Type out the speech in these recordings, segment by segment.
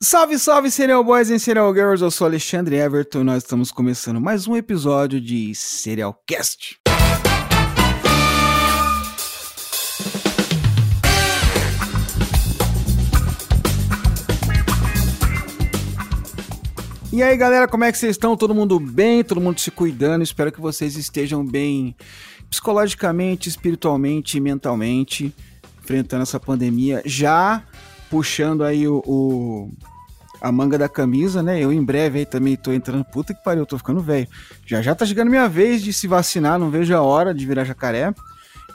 Salve, salve, Serial Boys e Serial Girls, eu sou Alexandre Everton e nós estamos começando mais um episódio de Serial Cast. E aí, galera, como é que vocês estão? Todo mundo bem? Todo mundo se cuidando? Espero que vocês estejam bem psicologicamente, espiritualmente mentalmente, enfrentando essa pandemia, já puxando aí o, o, a manga da camisa, né? Eu em breve aí também tô entrando, puta que pariu, tô ficando velho. Já já tá chegando minha vez de se vacinar, não vejo a hora de virar jacaré.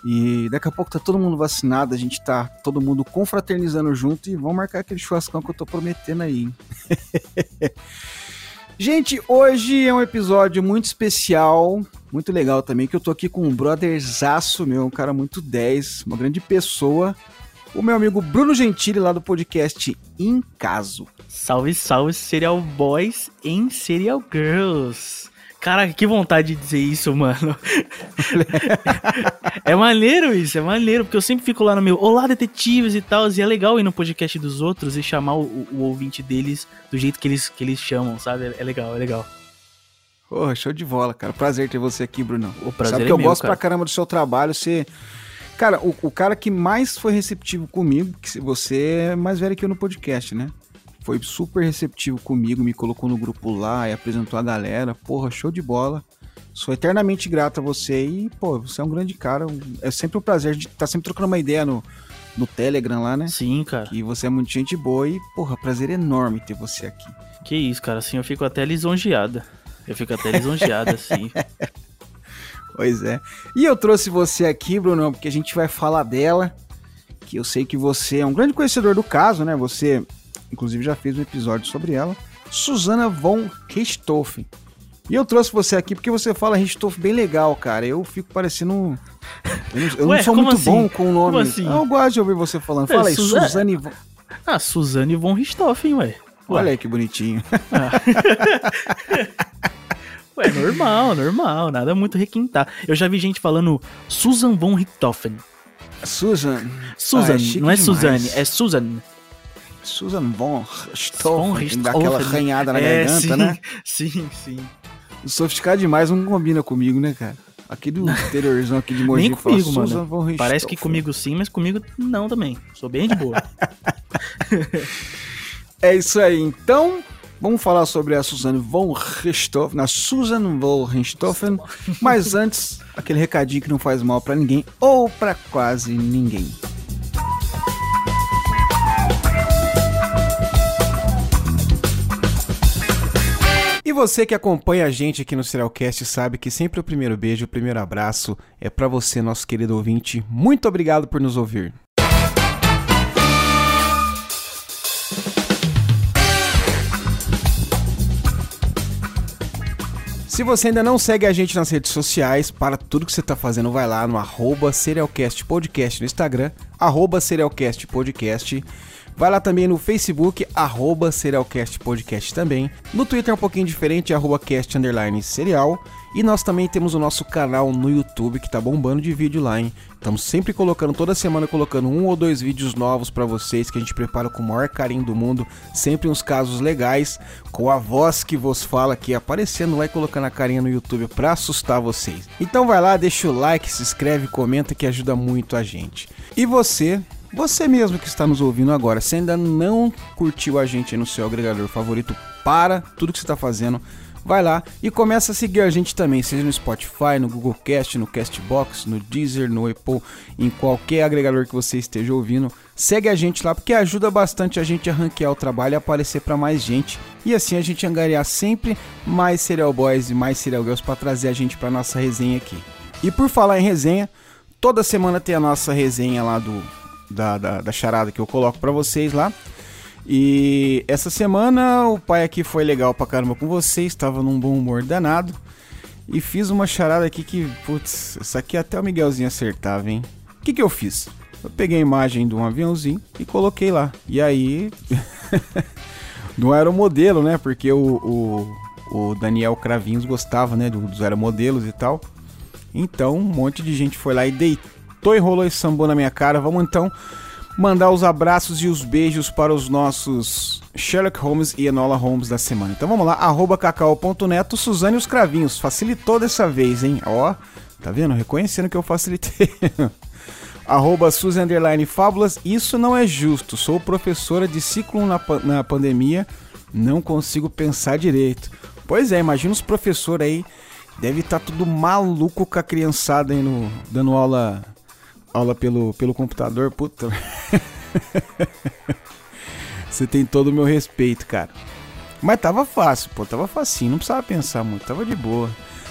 E daqui a pouco tá todo mundo vacinado, a gente tá todo mundo confraternizando junto e vamos marcar aquele churrascão que eu tô prometendo aí, hein? Gente, hoje é um episódio muito especial, muito legal também, que eu tô aqui com um brotherzaço meu, um cara muito 10, uma grande pessoa, o meu amigo Bruno Gentili, lá do podcast Em Caso. Salve, salve, Serial Boys em Serial Girls. Cara, que vontade de dizer isso, mano. é maneiro isso, é maneiro, porque eu sempre fico lá no meu Olá, detetives e tal, e é legal ir no podcast dos outros e chamar o, o ouvinte deles do jeito que eles, que eles chamam, sabe? É, legal, é legal. Porra, show de bola, cara. Prazer ter você aqui, Bruno. O prazer Sabe é que eu meu, gosto cara. pra caramba do seu trabalho, você... Cara, o, o cara que mais foi receptivo comigo, que você é mais velho que eu no podcast, né? Foi super receptivo comigo, me colocou no grupo lá e apresentou a galera. Porra, show de bola. Sou eternamente grato a você e, pô, você é um grande cara. É sempre um prazer de estar tá sempre trocando uma ideia no, no Telegram lá, né? Sim, cara. Que você é muito gente boa e, porra, prazer enorme ter você aqui. Que isso, cara, assim eu fico até lisonjeada. Eu fico até lisonjeada, assim. Pois é. E eu trouxe você aqui, Bruno, porque a gente vai falar dela. Que eu sei que você é um grande conhecedor do caso, né? Você, inclusive, já fez um episódio sobre ela. Susana von Richthofen. E eu trouxe você aqui porque você fala Richthofen bem legal, cara. Eu fico parecendo. um- Eu não, eu Ué, não sou muito assim? bom com o nome. Como assim? Eu gosto de ouvir você falando. Fala aí, Suza- Suzane. von- Ah, Suzane von Richthofen, ué. Ué. Olha aí que bonitinho. Ué, normal, normal, nada muito requintar. Eu já vi gente falando Susan von Richthofen. Susan. Susan, Ah, é não é. Suzane, é Susan. Susan von Richthofen. Dá aquela arranhada na É, garganta, sim, né? Sim, sim. Sofisticado demais não combina comigo, né, cara? Aqui do interiorzão aqui de Mogi Nem fala comigo, Susan mano. von Richthofen. Parece que comigo sim, mas comigo não também. Sou bem de boa. É isso aí. Então, vamos falar sobre a Suzane von Richthofen, a Susan von Richthofen. Mas antes, aquele recadinho que não faz mal pra ninguém ou pra quase ninguém. E você que acompanha a gente aqui no Serialcast sabe que sempre o primeiro beijo, o primeiro abraço é pra você, nosso querido ouvinte. Muito obrigado por nos ouvir. Se você ainda não segue a gente nas redes sociais, para tudo que você está fazendo, vai lá no arroba Serialcast Podcast no Instagram, arroba Serialcast Podcast. Vai lá também no Facebook, arroba Serialcast Podcast também. No Twitter é um pouquinho diferente, arroba cast underline serial. E nós também temos o nosso canal no YouTube, que tá bombando de vídeo lá, hein? Estamos sempre colocando, toda semana colocando um ou dois vídeos novos para vocês, que a gente prepara com o maior carinho do mundo. Sempre uns casos legais, com a voz que vos fala aqui aparecendo lá e colocando a carinha no YouTube para assustar vocês. Então vai lá, deixa o like, se inscreve, comenta que ajuda muito a gente. E você, você mesmo que está nos ouvindo agora, se ainda não curtiu a gente no seu agregador favorito, para tudo que você está fazendo, vai lá e começa a seguir a gente também, seja no Spotify, no Google Cast, no Castbox, no Deezer, no Apple, em qualquer agregador que você esteja ouvindo. Segue a gente lá porque ajuda bastante a gente a ranquear o trabalho e aparecer para mais gente. E assim a gente angariar sempre mais Serial Boys e mais Serial Girls para trazer a gente para nossa resenha aqui. E por falar em resenha, toda semana tem a nossa resenha lá do da, da, da charada que eu coloco para vocês lá. E essa semana o pai aqui foi legal pra caramba com vocês, estava num bom humor danado. E fiz uma charada aqui que, putz, isso aqui até o Miguelzinho acertava, hein? O que, que eu fiz? Eu peguei a imagem de um aviãozinho e coloquei lá. E aí. não era o modelo, né? Porque o, o, o Daniel Cravinhos gostava, né? do- Dos aeromodelos e tal. Então, um monte de gente foi lá e deitou e rolou e sambou na minha cara. Vamos então mandar os abraços e os beijos para os nossos Sherlock Holmes e Enola Holmes da semana. Então vamos lá, arroba cacau.neto, Suzane os Cravinhos. Facilitou dessa vez, hein? Ó, tá vendo? Reconhecendo que eu facilitei. arroba Suzy Fábulas, isso não é justo. Sou professora de ciclo na, na pandemia, não consigo pensar direito. Pois é, imagina os professores aí, deve estar tá tudo maluco com a criançada aí no, dando aula aula pelo, pelo computador, puta. Você tem todo o meu respeito, cara. Mas tava fácil, pô, tava facinho, não precisava pensar muito, tava de boa.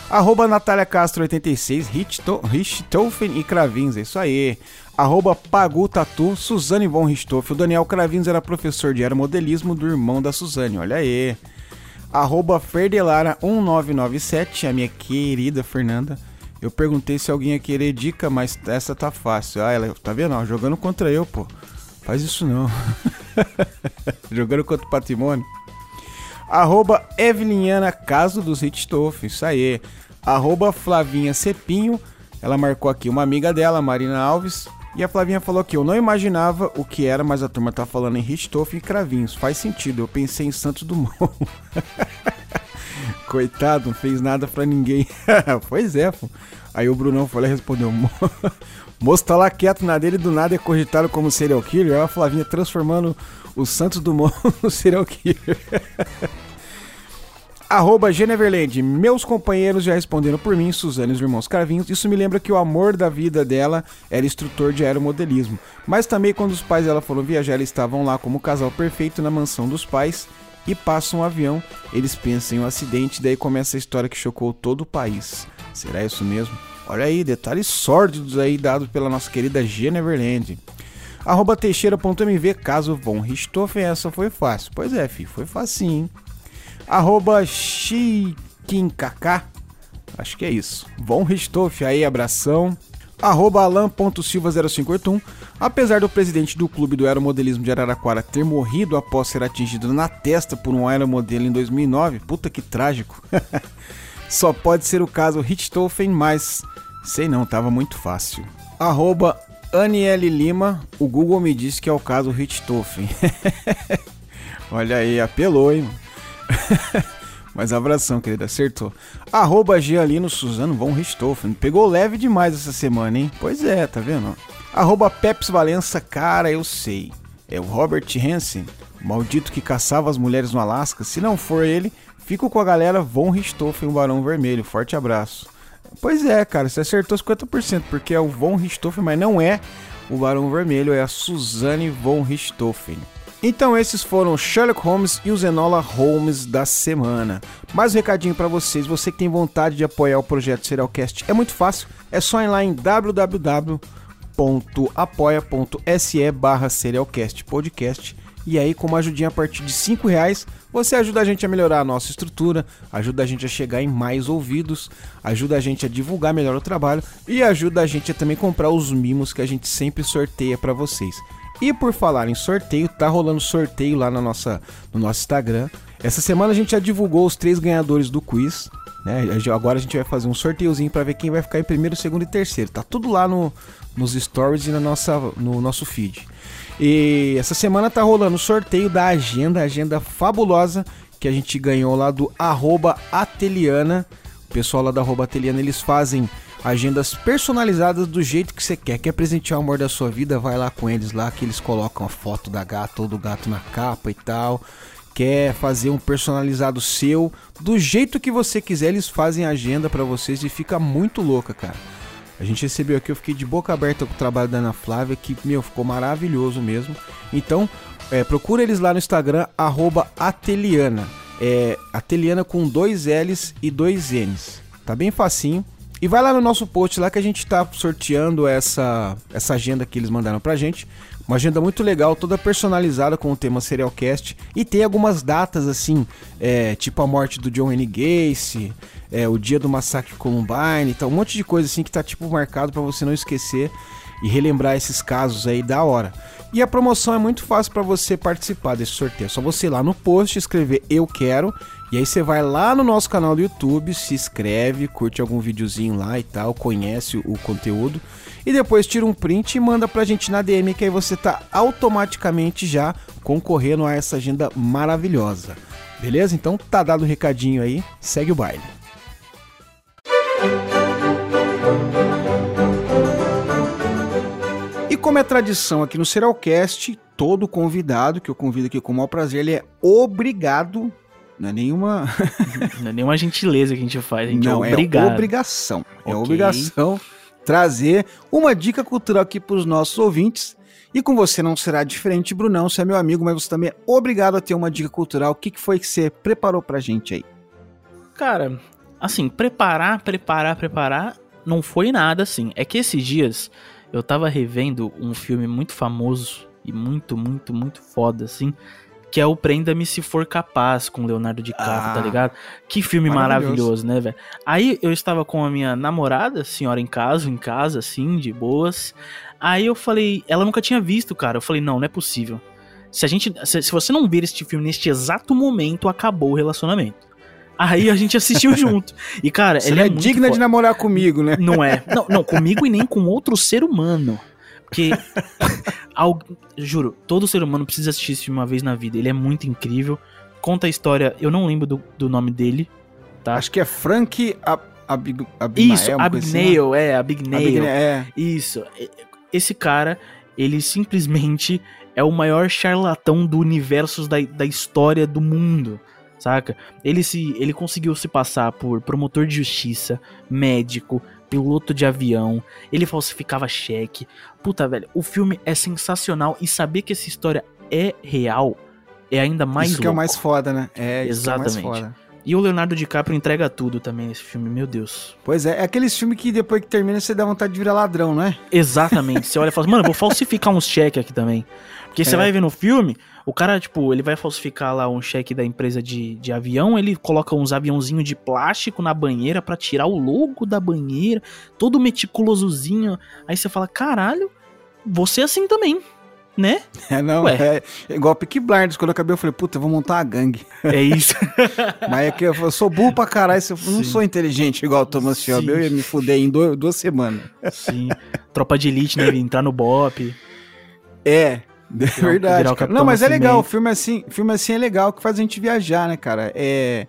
Arroba Natália Castro 86, Richthofen e Cravins, é isso aí. Arroba Pagu Tatu, Suzane von Richthofen. O Daniel Cravins era professor de aeromodelismo do irmão da Suzane, olha aí. Arroba Ferdelara 1997, a minha querida Fernanda. Eu perguntei se alguém ia querer dica, mas essa tá fácil. Ah, ela, tá vendo? jogando contra eu, pô. Faz isso não. jogando contra o patrimônio. Arroba Eveliniana Caso dos Hitstoff, isso aí. Arroba Flavinha Cepinho, ela marcou aqui uma amiga dela, Marina Alves. E a Flavinha falou que eu não imaginava o que era, mas a turma tá falando em Richthofen e Cravinhos. Faz sentido, eu pensei em Santos Dumont. Coitado, não fez nada pra ninguém. pois é, pô. Aí o Brunão foi lá e respondeu: Moço tá lá quieto na dele do nada é cogitado como serial killer. Aí a Flavinha transformando o Santos Dumont no serial killer. Arroba Geneverland. Meus companheiros já responderam por mim, Suzane e os irmãos Carvinhos. Isso me lembra que o amor da vida dela era instrutor de aeromodelismo. Mas também quando os pais dela foram viajar, eles estavam lá como casal perfeito na mansão dos pais e passa um avião. Eles pensam em um acidente, daí começa a história que chocou todo o país. Será isso mesmo? Olha aí, detalhes sórdidos aí dados pela nossa querida Geneverland. Arroba teixeira.mv, caso Von Richthofen, essa foi fácil. Pois é, fi, foi facinho. Arroba Chiquinkk, acho que é isso. Von Richthofen, aí, abração. Arroba alan.silva0581, apesar do presidente do clube do aeromodelismo de Araraquara ter morrido após ser atingido na testa por um aeromodelo em 2009, puta que trágico. Só pode ser o caso Richthofen, mas sei não, tava muito fácil. Arroba Aniele Lima, o Google me disse que é o caso Richthofen. Olha aí, apelou, hein? Mas abração, querida, acertou. Arroba Gialino Suzano Von Richthofen. Pegou leve demais essa semana, hein? Pois é, tá vendo? Arroba Peps Valença, cara, eu sei. É o Robert Hansen, maldito que caçava as mulheres no Alasca. Se não for ele, fico com a galera Von Richthofen, o Barão Vermelho. Forte abraço. Pois é, cara, você acertou 50%, porque é o Von Richthofen, mas não é o Barão Vermelho, é a Suzane Von Richthofen. Então esses foram Sherlock Holmes e o Zenola Holmes da semana. Mais um recadinho para vocês, você que tem vontade de apoiar o projeto Serialcast, é muito fácil, é só ir lá em www.apoia.se barra Serialcast Podcast e aí com uma ajudinha a partir de 5 reais você ajuda a gente a melhorar a nossa estrutura, ajuda a gente a chegar em mais ouvidos, ajuda a gente a divulgar melhor o trabalho e ajuda a gente a também comprar os mimos que a gente sempre sorteia para vocês. E por falar em sorteio, tá rolando sorteio lá na nossa, no nosso Instagram. Essa semana a gente já divulgou os três ganhadores do quiz. Né? Agora a gente vai fazer um sorteiozinho para ver quem vai ficar em primeiro, segundo e terceiro. Tá tudo lá no, nos stories e na nossa, no nosso feed. E essa semana tá rolando o sorteio da agenda, agenda fabulosa que a gente ganhou lá do arroba Ateliana. O pessoal lá da arroba Ateliana, eles fazem agendas personalizadas do jeito que você quer. Quer presentear o amor da sua vida? Vai lá com eles lá, que eles colocam a foto da gata ou do gato na capa e tal. Quer fazer um personalizado seu do jeito que você quiser, eles fazem agenda para vocês e fica muito louca, cara. A gente recebeu aqui, eu fiquei de boca aberta com o trabalho da Ana Flávia, que, meu, ficou maravilhoso mesmo. Então, é, procura eles lá no Instagram, Ateliana. É, Ateliana com dois L's e dois N's. Tá bem facinho. E vai lá no nosso post lá que a gente tá sorteando essa, essa agenda que eles mandaram pra gente. Uma agenda muito legal, toda personalizada com o tema Serialcast. E tem algumas datas assim, é, tipo a morte do John N. Gacy, é, o dia do massacre Columbine, então um monte de coisa assim que tá tipo marcado para você não esquecer. e relembrar esses casos aí da hora. E a promoção é muito fácil para você participar desse sorteio. É só você ir lá no post escrever eu quero e aí você vai lá no nosso canal do YouTube, se inscreve, curte algum videozinho lá e tal, conhece o conteúdo e depois tira um print e manda pra gente na DM que aí você tá automaticamente já concorrendo a essa agenda maravilhosa. Beleza? Então tá dado o recadinho aí, segue o baile. E como é tradição aqui no Serialcast, todo convidado que eu convido aqui com o maior prazer, ele é obrigado não é nenhuma. não é nenhuma gentileza que a gente faz, a gente não, é obrigado. É obrigação. Okay. É obrigação trazer uma dica cultural aqui para os nossos ouvintes. E com você não será diferente, Brunão. Você é meu amigo, mas você também é obrigado a ter uma dica cultural. O que, que foi que você preparou pra gente aí? Cara, assim, preparar, preparar, preparar, não foi nada assim. É que esses dias eu tava revendo um filme muito famoso e muito, muito, muito foda, assim, que é o Prenda-me Se For Capaz, com Leonardo DiCaprio, tá ah, tá ligado? Que filme maravilhoso, maravilhoso né, velho? Aí eu estava com a minha namorada, senhora em casa, em casa, assim, de boas. Aí eu falei, ela nunca tinha visto, cara. Eu falei, não, não é possível. Se a gente, se, se você não ver este filme neste exato momento, acabou o relacionamento. Aí a gente assistiu junto. E, cara, Você ele é, é digna de namorar comigo, né? Não é. Não, não, comigo e nem com outro ser humano. Porque, juro, todo ser humano precisa assistir esse filme uma vez na vida. Ele é muito incrível. Conta a história, eu não lembro do, do nome dele, tá? Acho que é Frank Ab Ab Abimael, Isso, Abignail, assim, é, Abignail. é. Isso. Esse cara, ele simplesmente é o maior charlatão do universo da, da história do mundo saca? Ele se ele conseguiu se passar por promotor de justiça, médico, piloto de avião, ele falsificava cheque. Puta, velho, o filme é sensacional e saber que essa história é real é ainda mais Isso louco. que é o mais foda, né? É, Exatamente. É foda. E o Leonardo DiCaprio entrega tudo também nesse filme, meu Deus. Pois é, é aqueles filmes que depois que termina você dá vontade de virar ladrão, não é? Exatamente. Você olha e fala, mano, vou falsificar uns cheques aqui também. Porque é. você vai ver no filme, o cara, tipo, ele vai falsificar lá um cheque da empresa de, de avião, ele coloca uns aviãozinhos de plástico na banheira para tirar o logo da banheira, todo meticulosozinho. Aí você fala, caralho, você é assim também, né? É, não, é, é igual Peaky Blinders, quando eu acabei eu falei, puta, eu vou montar uma gangue. É isso. Mas é que eu, eu sou burro pra caralho, eu Sim. não sou inteligente igual o Thomas Shelby, eu ia me fuder em dois, duas semanas. Sim, tropa de elite, né, entrar no BOP. É, é verdade. Não, mas é legal. O filme assim, filme assim é legal que faz a gente viajar, né, cara? É.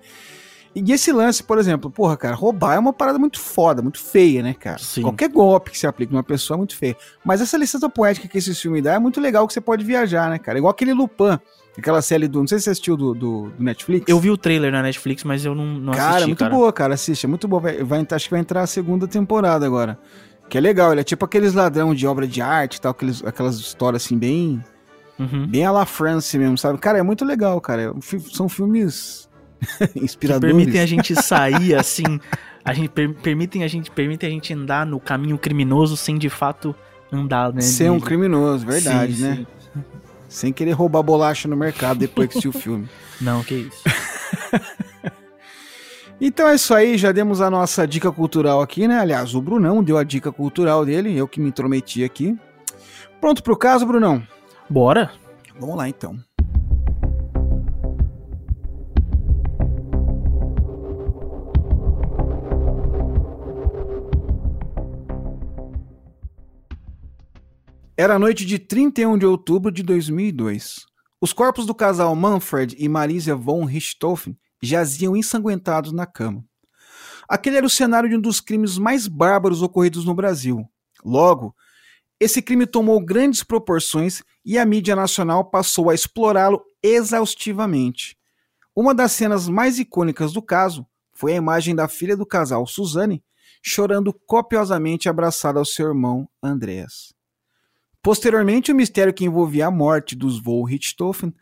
E esse lance, por exemplo, porra, cara, roubar é uma parada muito foda, muito feia, né, cara? Sim. Qualquer golpe que se aplique numa pessoa é muito feio. Mas essa licença poética que esse filme dá é muito legal que você pode viajar, né, cara? Igual aquele Lupin, aquela série do. Não sei se você assistiu do, do, do Netflix. Eu vi o trailer na Netflix, mas eu não, não cara, assisti. É muito cara, muito boa, cara. Assiste, é muito boa. Vai, vai, acho que vai entrar a segunda temporada agora. Que é legal, ele é tipo aqueles ladrão de obra de arte e tal, aqueles, aquelas histórias assim, bem Uhum. Bem a La France mesmo, sabe? Cara, é muito legal, cara. É são filmes inspiradores. Que permitem a gente sair assim, a gente per permitem a gente permitem a gente andar no caminho criminoso sem de fato andar, né? Ser um criminoso, verdade, sim, né? Sim. Sem querer roubar bolacha no mercado depois que assistiu o filme. Não, que isso. Então é isso aí, já demos a nossa dica cultural aqui, né? Aliás, o Brunão deu a dica cultural dele, eu que me intrometi aqui. Pronto pro caso, Brunão? Bora? Vamos lá então. Era a noite de 31 de outubro de 2002. Os corpos do casal Manfred e Marisa von Richthofen jaziam ensanguentados na cama. Aquele era o cenário de um dos crimes mais bárbaros ocorridos no Brasil. Logo, esse crime tomou grandes proporções e a mídia nacional passou a explorá-lo exaustivamente. Uma das cenas mais icônicas do caso foi a imagem da filha do casal, Suzane, chorando copiosamente abraçada ao seu irmão Andreas. Posteriormente, o mistério que envolvia a morte dos Vol Richthofen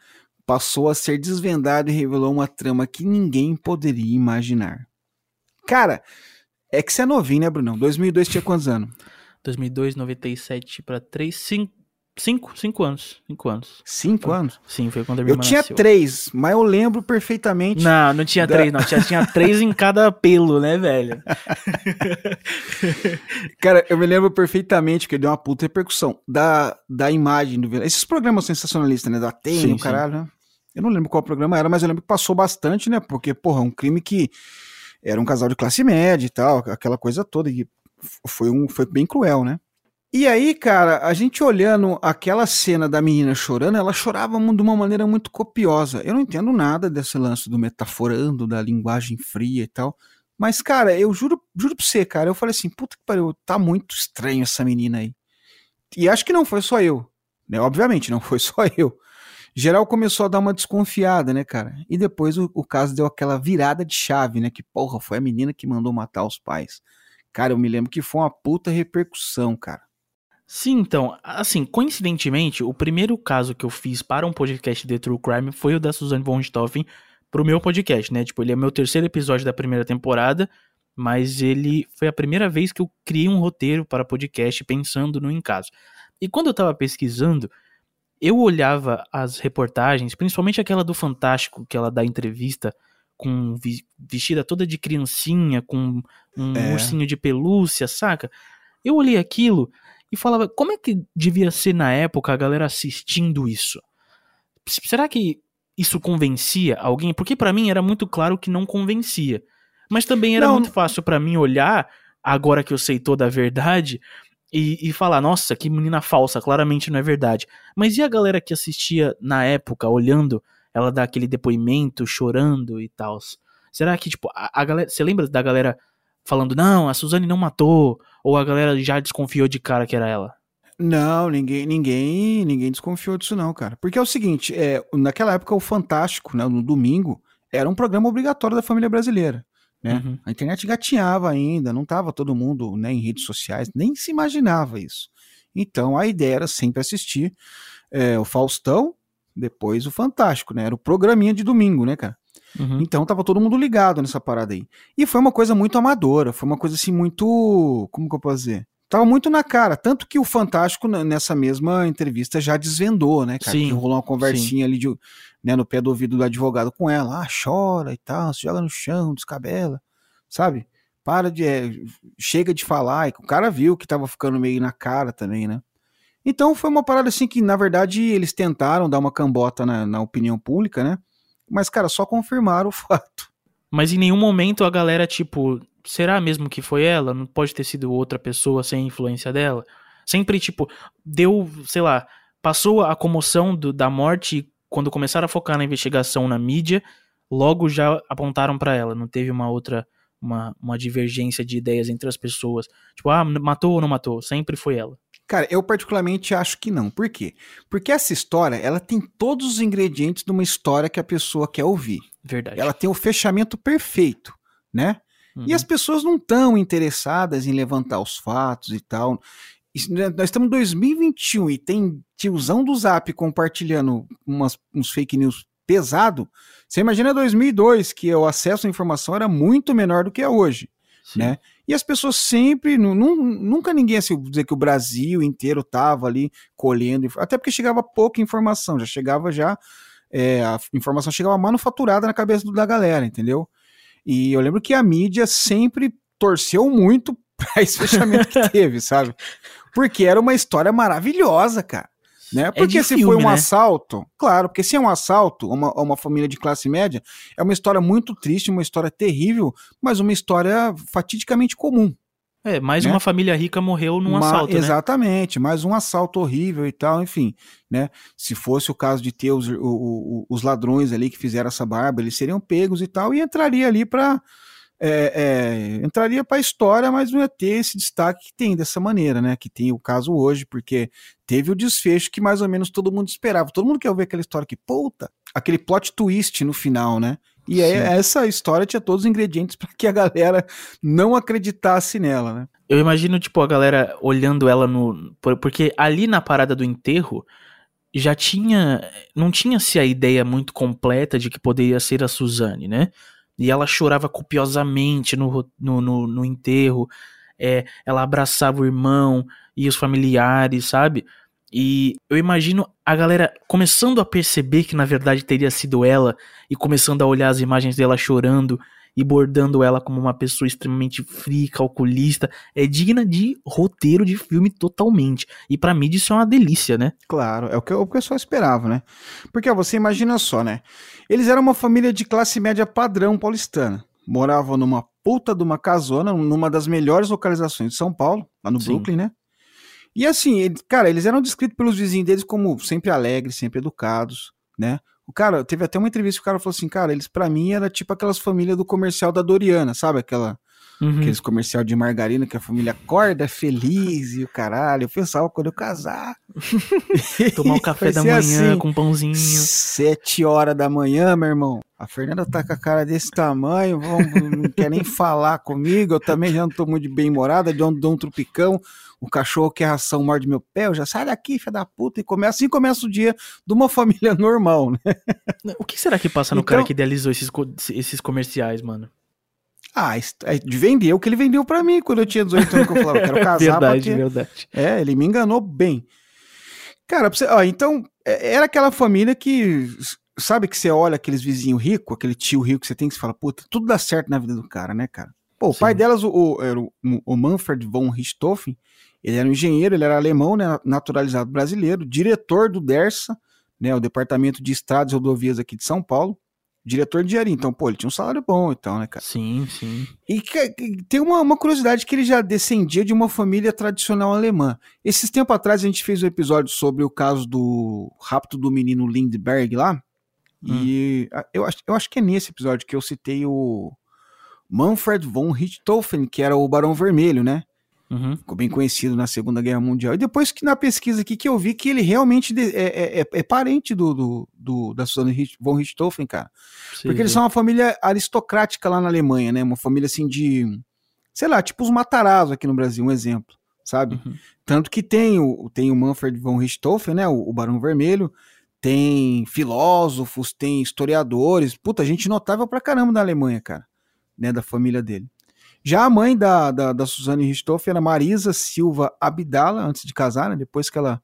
passou a ser desvendado e revelou uma trama que ninguém poderia imaginar. Cara, é que você é novinho, né, Brunão? 2002 tinha quantos anos? 2002, 97 para 3, 5, Cinco, cinco anos. Cinco anos. Cinco anos? Sim, foi quando a minha Eu tinha nasceu. três, mas eu lembro perfeitamente. Não, não tinha Da- três, não. Tinha, tinha três em cada pelo, né, velho? Cara, eu me lembro perfeitamente que deu uma puta repercussão da, da imagem do vilão. Esses programas sensacionalistas, né? Da TEM, o caralho, né? Eu não lembro qual programa era, mas eu lembro que passou bastante, né? Porque, porra, é um crime que era um casal de classe média e tal, aquela coisa toda. E foi, um, foi bem cruel, né? E aí, cara, a gente olhando aquela cena da menina chorando, ela chorava de uma maneira muito copiosa. Eu não entendo nada desse lance do metaforando, da linguagem fria e tal. Mas, cara, eu juro, juro pra você, cara, eu falei assim, puta que pariu, tá muito estranho essa menina aí. E acho que não foi só eu, né? Obviamente, não foi só eu. Geral começou a dar uma desconfiada, né, cara? E depois o, o caso deu aquela virada de chave, né? Que, porra, foi a menina que mandou matar os pais. Cara, eu me lembro que foi uma puta repercussão, cara. Sim, então, assim, coincidentemente, o primeiro caso que eu fiz para um podcast de True Crime foi o da Suzanne von Richthofen pro meu podcast, né? Tipo, ele é meu terceiro episódio da primeira temporada, mas ele foi a primeira vez que eu criei um roteiro para podcast pensando no em caso. E quando eu tava pesquisando, eu olhava as reportagens, principalmente aquela do Fantástico, que ela dá entrevista com vestida toda de criancinha, com um É. ursinho de pelúcia, saca? Eu olhei aquilo e falava, como é que devia ser na época a galera assistindo isso? Será que isso convencia alguém? Porque pra mim era muito claro que não convencia. Mas também era Não, muito fácil pra mim olhar, agora que eu sei toda a verdade, e, e falar, nossa, que menina falsa, claramente não é verdade. Mas e a galera que assistia na época, olhando ela dar aquele depoimento, chorando e tal? Será que, tipo, a, a galera. Você lembra da galera falando, não, a Suzane não matou? Ou a galera já desconfiou de cara que era ela? Não, ninguém, ninguém, ninguém desconfiou disso não, cara. Porque é o seguinte, é, naquela época o Fantástico, né, no domingo, era um programa obrigatório da família brasileira, né? Uhum. A internet gatinhava ainda, não tava todo mundo, né, em redes sociais, nem se imaginava isso. Então a ideia era sempre assistir é, o Faustão, depois o Fantástico, né? Era o programinha de domingo, né, cara? Uhum. Então tava todo mundo ligado nessa parada aí. E foi uma coisa muito amadora, foi uma coisa assim muito. Como que eu posso dizer? Tava muito na cara. Tanto que o Fantástico, n- nessa mesma entrevista, já desvendou, né, cara? Sim, que rolou uma conversinha ali de, né, no pé do ouvido do advogado com ela. Ah, chora e tal, se joga no chão, descabela, sabe? Para de. é, chega de falar. E o cara viu que tava ficando meio na cara também, né? Então foi uma parada assim que, na verdade, eles tentaram dar uma cambota na, na opinião pública, né? Mas, cara, só confirmaram o fato. Mas em nenhum momento a galera, tipo, será mesmo que foi ela? Não pode ter sido outra pessoa sem a influência dela? Sempre, tipo, deu, sei lá, passou a comoção do- da morte quando começaram a focar na investigação na mídia, logo já apontaram pra ela. Não teve uma outra, uma, uma divergência de ideias entre as pessoas. Tipo, ah, matou ou não matou? Sempre foi ela. Cara, eu particularmente acho que não. Por quê? Porque essa história, ela tem todos os ingredientes de uma história que a pessoa quer ouvir. Verdade. Ela tem o fechamento perfeito, né? Uhum. E as pessoas não estão interessadas em levantar os fatos e tal. Isso, né, Nós estamos em 2021 e tem tiozão do Zap compartilhando umas, uns fake news pesado. Você imagina 2002, que o acesso à informação era muito menor do que é hoje. Sim. né? E as pessoas sempre, nu- nu- nunca ninguém assim, dizer que o Brasil inteiro tava ali colhendo, até porque chegava pouca informação, já chegava já, é, a informação chegava manufaturada na cabeça da galera, entendeu? E eu lembro que a mídia sempre torceu muito pra esse fechamento que teve, sabe? Porque era uma história maravilhosa, cara. Né? Porque de se filme, foi um né? assalto, claro, porque se é um assalto a uma, uma família de classe média, é uma história muito triste, uma história terrível, mas uma história fatidicamente comum. É, mais né? uma família rica morreu num Ma- assalto, né? Exatamente, mais um assalto horrível e tal, enfim, né? Se fosse o caso de ter os, o- o- os ladrões ali que fizeram essa barba, eles seriam pegos e tal, e entraria ali para entraria para a história, mas não ia ter esse destaque que tem dessa maneira, né? Que tem o caso hoje, porque teve o desfecho que mais ou menos todo mundo esperava. Todo mundo quer ver aquela história que, puta, aquele plot twist no final, né? E aí, essa história tinha todos os ingredientes para que a galera não acreditasse nela, né? Eu imagino, tipo, a galera olhando ela no. por- Porque ali na parada do enterro já tinha. Não tinha-se a ideia muito completa de que poderia ser a Suzane, né? E ela chorava copiosamente no, no, no, no enterro. é, ela abraçava o irmão e os familiares, sabe? E eu imagino a galera começando a perceber que na verdade teria sido ela e começando a olhar as imagens dela chorando e bordando ela como uma pessoa extremamente fria, calculista, é digna de roteiro de filme totalmente. E para mim isso é uma delícia, né? Claro, é o que o pessoal esperava, né? Porque você imagina só, né? Eles eram uma família de classe média padrão paulistana. Moravam numa puta de uma casona, numa das melhores localizações de São Paulo, lá no Sim. Brooklyn, né? E assim, ele, cara, eles eram descritos pelos vizinhos deles como sempre alegres, sempre educados, né? O cara, teve até uma entrevista que o cara falou assim, cara, eles para mim era tipo aquelas famílias do comercial da Doriana, sabe? Aquela Uhum. Aqueles comercial de margarina que a família acorda feliz e o caralho. Eu pensava quando eu casar. Tomar um café da manhã assim, com pãozinho. Sete horas da manhã, meu irmão. A Fernanda tá com a cara desse tamanho, não quer nem falar comigo. Eu também já não tô muito bem morada, de onde dou um trupicão. O cachorro quer ração morde meu pé, eu já sai daqui, filha da puta, e começa, assim começa o dia de uma família normal, né? O que será que passa no então, cara que idealizou esses, esses comerciais, mano? Ah, é de vender o que ele vendeu para mim quando eu tinha 18 anos que eu falava, eu quero casar. verdade, verdade. É, ele me enganou bem. Cara, você, ó, então, é, era aquela família que, sabe que você olha aqueles vizinhos ricos, aquele tio rico que você tem, que você fala, puta, tudo dá certo na vida do cara, né, cara? Pô, o Sim. pai delas, o, o, o Manfred von Richthofen, ele era um engenheiro, ele era alemão, né, naturalizado brasileiro, diretor do DERSA, né, o Departamento de Estradas e Rodovias aqui de São Paulo, diretor de engenharia. Então, pô, ele tinha um salário bom então, né, cara? Sim, sim. E tem uma, uma curiosidade que ele já descendia de uma família tradicional alemã. Esses tempos atrás a gente fez um episódio sobre o caso do rapto do menino Lindbergh lá. Hum. E eu acho, eu acho que é nesse episódio que eu citei o Manfred von Richthofen, que era o Barão Vermelho, né? Uhum. Ficou bem conhecido na Segunda Guerra Mundial. E depois que na pesquisa aqui que eu vi que ele realmente é, é, é, é parente do, do, do, da Susanne von Richthofen, cara. Sim, Porque eles são uma família aristocrática lá na Alemanha, né? Uma família assim de. Sei lá, tipo os Matarazzo aqui no Brasil, um exemplo, sabe? Uhum. Tanto que tem o, tem o Manfred von Richthofen, né? O, o Barão Vermelho. Tem filósofos, tem historiadores. Puta, gente notável pra caramba na Alemanha, cara. Né, da família dele. Já a mãe da, da, da Suzane Richthofen era Marisa Silva Abdala, antes de casar, né, depois que ela,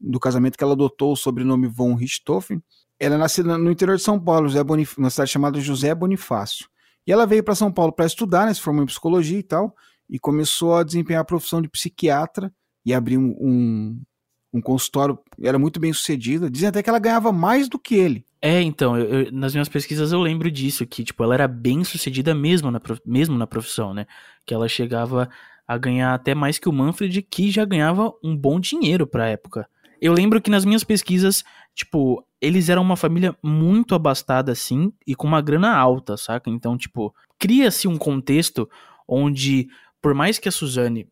do casamento que ela adotou o sobrenome von Richthofen. Ela é nascida no interior de São Paulo, José Bonif uma cidade chamada José Bonifácio. E ela veio para São Paulo para estudar, né, se formou em psicologia e tal, e começou a desempenhar a profissão de psiquiatra e abrir um, um, um consultório, era muito bem sucedida. Dizem até que ela ganhava mais do que ele. É, então, eu, eu, nas minhas pesquisas eu lembro disso, que, tipo, ela era bem sucedida mesmo na, mesmo na profissão, né? Que ela chegava a ganhar até mais que o Manfred, que já ganhava um bom dinheiro pra época. Eu lembro que nas minhas pesquisas, tipo, eles eram uma família muito abastada, assim, e com uma grana alta, saca? Então, tipo, cria-se um contexto onde, por mais que a Suzane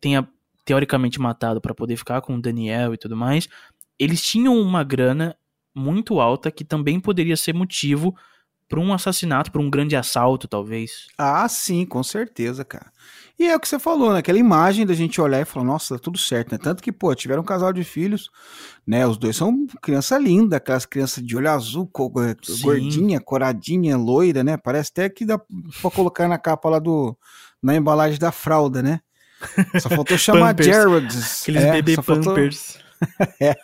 tenha teoricamente matado para poder ficar com o Daniel e tudo mais, eles tinham uma grana muito alta que também poderia ser motivo para um assassinato, para um grande assalto, talvez. Ah, sim, com certeza, cara. E é o que você falou, né? Aquela imagem da gente olhar e falar, nossa, tá tudo certo, né? Tanto que, pô, tiveram um casal de filhos, né? Os dois são criança linda, aquelas crianças de olho azul, sim. gordinha, coradinha, loira, né? Parece até que dá pra colocar na capa lá do. na embalagem da fralda, né? Só faltou chamar Jared. Aqueles é, bebê pampers. Faltou... é.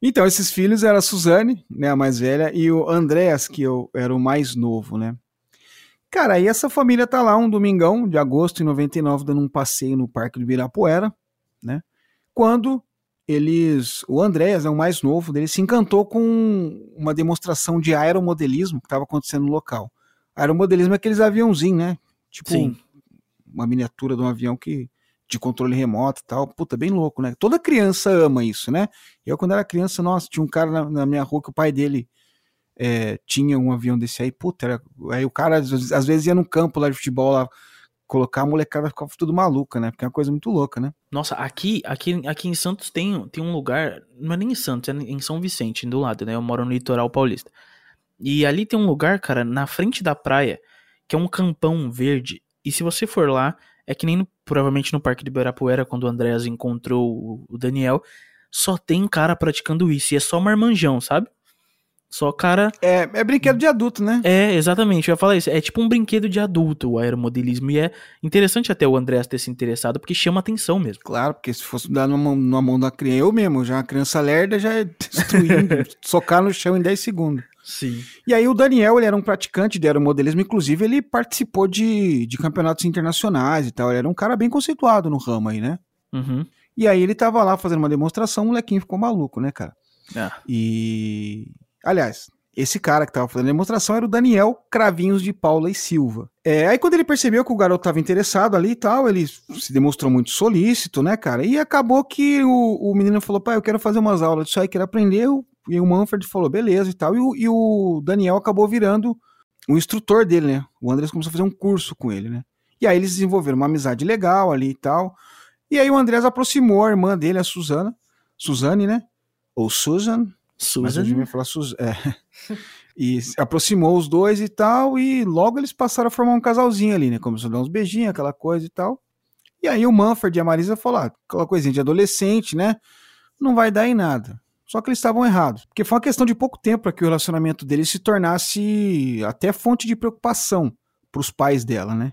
Então, esses filhos eram a Suzane, né, a mais velha, e o Andréas, que eu era o mais novo, né? Cara, aí essa família tá lá um domingão de agosto de 99, dando um passeio no Parque do Ibirapuera, né? Quando eles, o Andréas, é o mais novo, dele se encantou com uma demonstração de aeromodelismo que estava acontecendo no local. Aeromodelismo é aqueles aviãozinhos, né? Tipo Sim. Uma miniatura de um avião que de controle remoto e tal. Puta, bem louco, né? Toda criança ama isso, né? Eu, quando era criança, nossa, tinha um cara na, na minha rua que o pai dele é, tinha um avião desse aí, puta, era, aí o cara às, às, vezes ia no campo lá de futebol lá, colocar a molecada ficava tudo maluca, né? Porque é uma coisa muito louca, né? Nossa, aqui, aqui, aqui em Santos tem, tem um lugar, não é nem em Santos, é em São Vicente, do lado, né? Eu moro no litoral paulista. E ali tem um lugar, cara, na frente da praia, que é um campão verde. E se você for lá, é que nem no, provavelmente no Parque de Ibirapuera, quando o Andréas encontrou o, Daniel, só tem cara praticando isso. E é só marmanjão, sabe? Só, cara. É, é brinquedo de adulto, né? É, exatamente. Eu ia falar isso. É tipo um brinquedo de adulto o aeromodelismo. E é interessante até o Andrés ter se interessado, porque chama atenção mesmo. Claro, porque se fosse dar numa mão, numa mão da criança, eu mesmo, já uma criança lerda, já é destruindo, socar no chão em 10 segundos. Sim. E aí o Daniel, ele era um praticante de aeromodelismo, inclusive ele participou de, de campeonatos internacionais e tal. Ele era um cara bem conceituado no ramo aí, né? Uhum. E aí ele tava lá fazendo uma demonstração, o molequinho ficou maluco, né, cara? Ah. E. Aliás, esse cara que tava fazendo a demonstração era o Daniel Cravinhos de Paula e Silva. É, aí quando ele percebeu que o garoto tava interessado ali e tal, ele se demonstrou muito solícito, né, cara? E acabou que o, o menino falou: pai, eu quero fazer umas aulas disso aí, quero aprender. E o Manfred falou: beleza e tal. E o, e o Daniel acabou virando o instrutor dele, né? O Andrés começou a fazer um curso com ele, né? E aí eles desenvolveram uma amizade legal ali e tal. E aí o Andrés aproximou a irmã dele, a Suzana. Suzane, né? Ou Susan. Mas Susan. hoje vai falar Suz... é. E aproximou os dois e tal, e logo eles passaram a formar um casalzinho ali, né? Começou a dar uns beijinhos, aquela coisa e tal. E aí o Manfred e a Marisa falaram, ah, aquela coisinha de adolescente, né? Não vai dar em nada. Só que eles estavam errados. Porque foi uma questão de pouco tempo para que o relacionamento deles se tornasse até fonte de preocupação para os pais dela, né?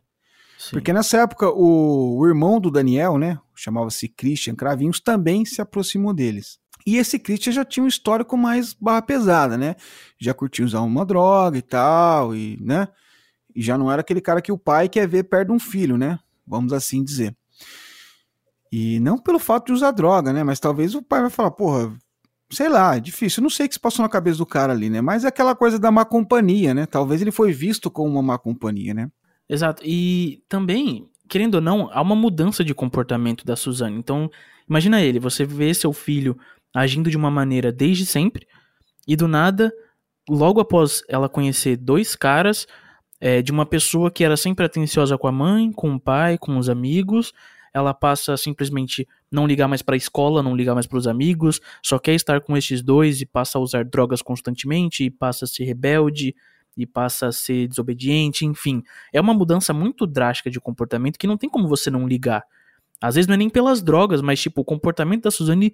Sim. Porque nessa época o, o irmão do Daniel, né? Chamava-se Christian Cravinhos, também se aproximou deles. E esse Christian já tinha um histórico mais barra pesada, né? Já curtia usar uma droga e tal, e, né? E já não era aquele cara que o pai quer ver perto de um filho, né? Vamos assim dizer. E não pelo fato de usar droga, né? Mas talvez o pai vai falar, porra, sei lá, é difícil. Eu não sei o que se passou na cabeça do cara ali, né? Mas é aquela coisa da má companhia, né? Talvez ele foi visto como uma má companhia, né? Exato. E também, querendo ou não, há uma mudança de comportamento da Suzane. Então, imagina ele, você vê seu filho agindo de uma maneira desde sempre, e do nada, logo após ela conhecer dois caras, é, de uma pessoa que era sempre atenciosa com a mãe, com o pai, com os amigos, ela passa a simplesmente não ligar mais para a escola, não ligar mais para os amigos, só quer estar com estes dois e passa a usar drogas constantemente, e passa a ser rebelde, e passa a ser desobediente, enfim. É uma mudança muito drástica de comportamento que não tem como você não ligar. Às vezes não é nem pelas drogas, mas tipo, o comportamento da Suzane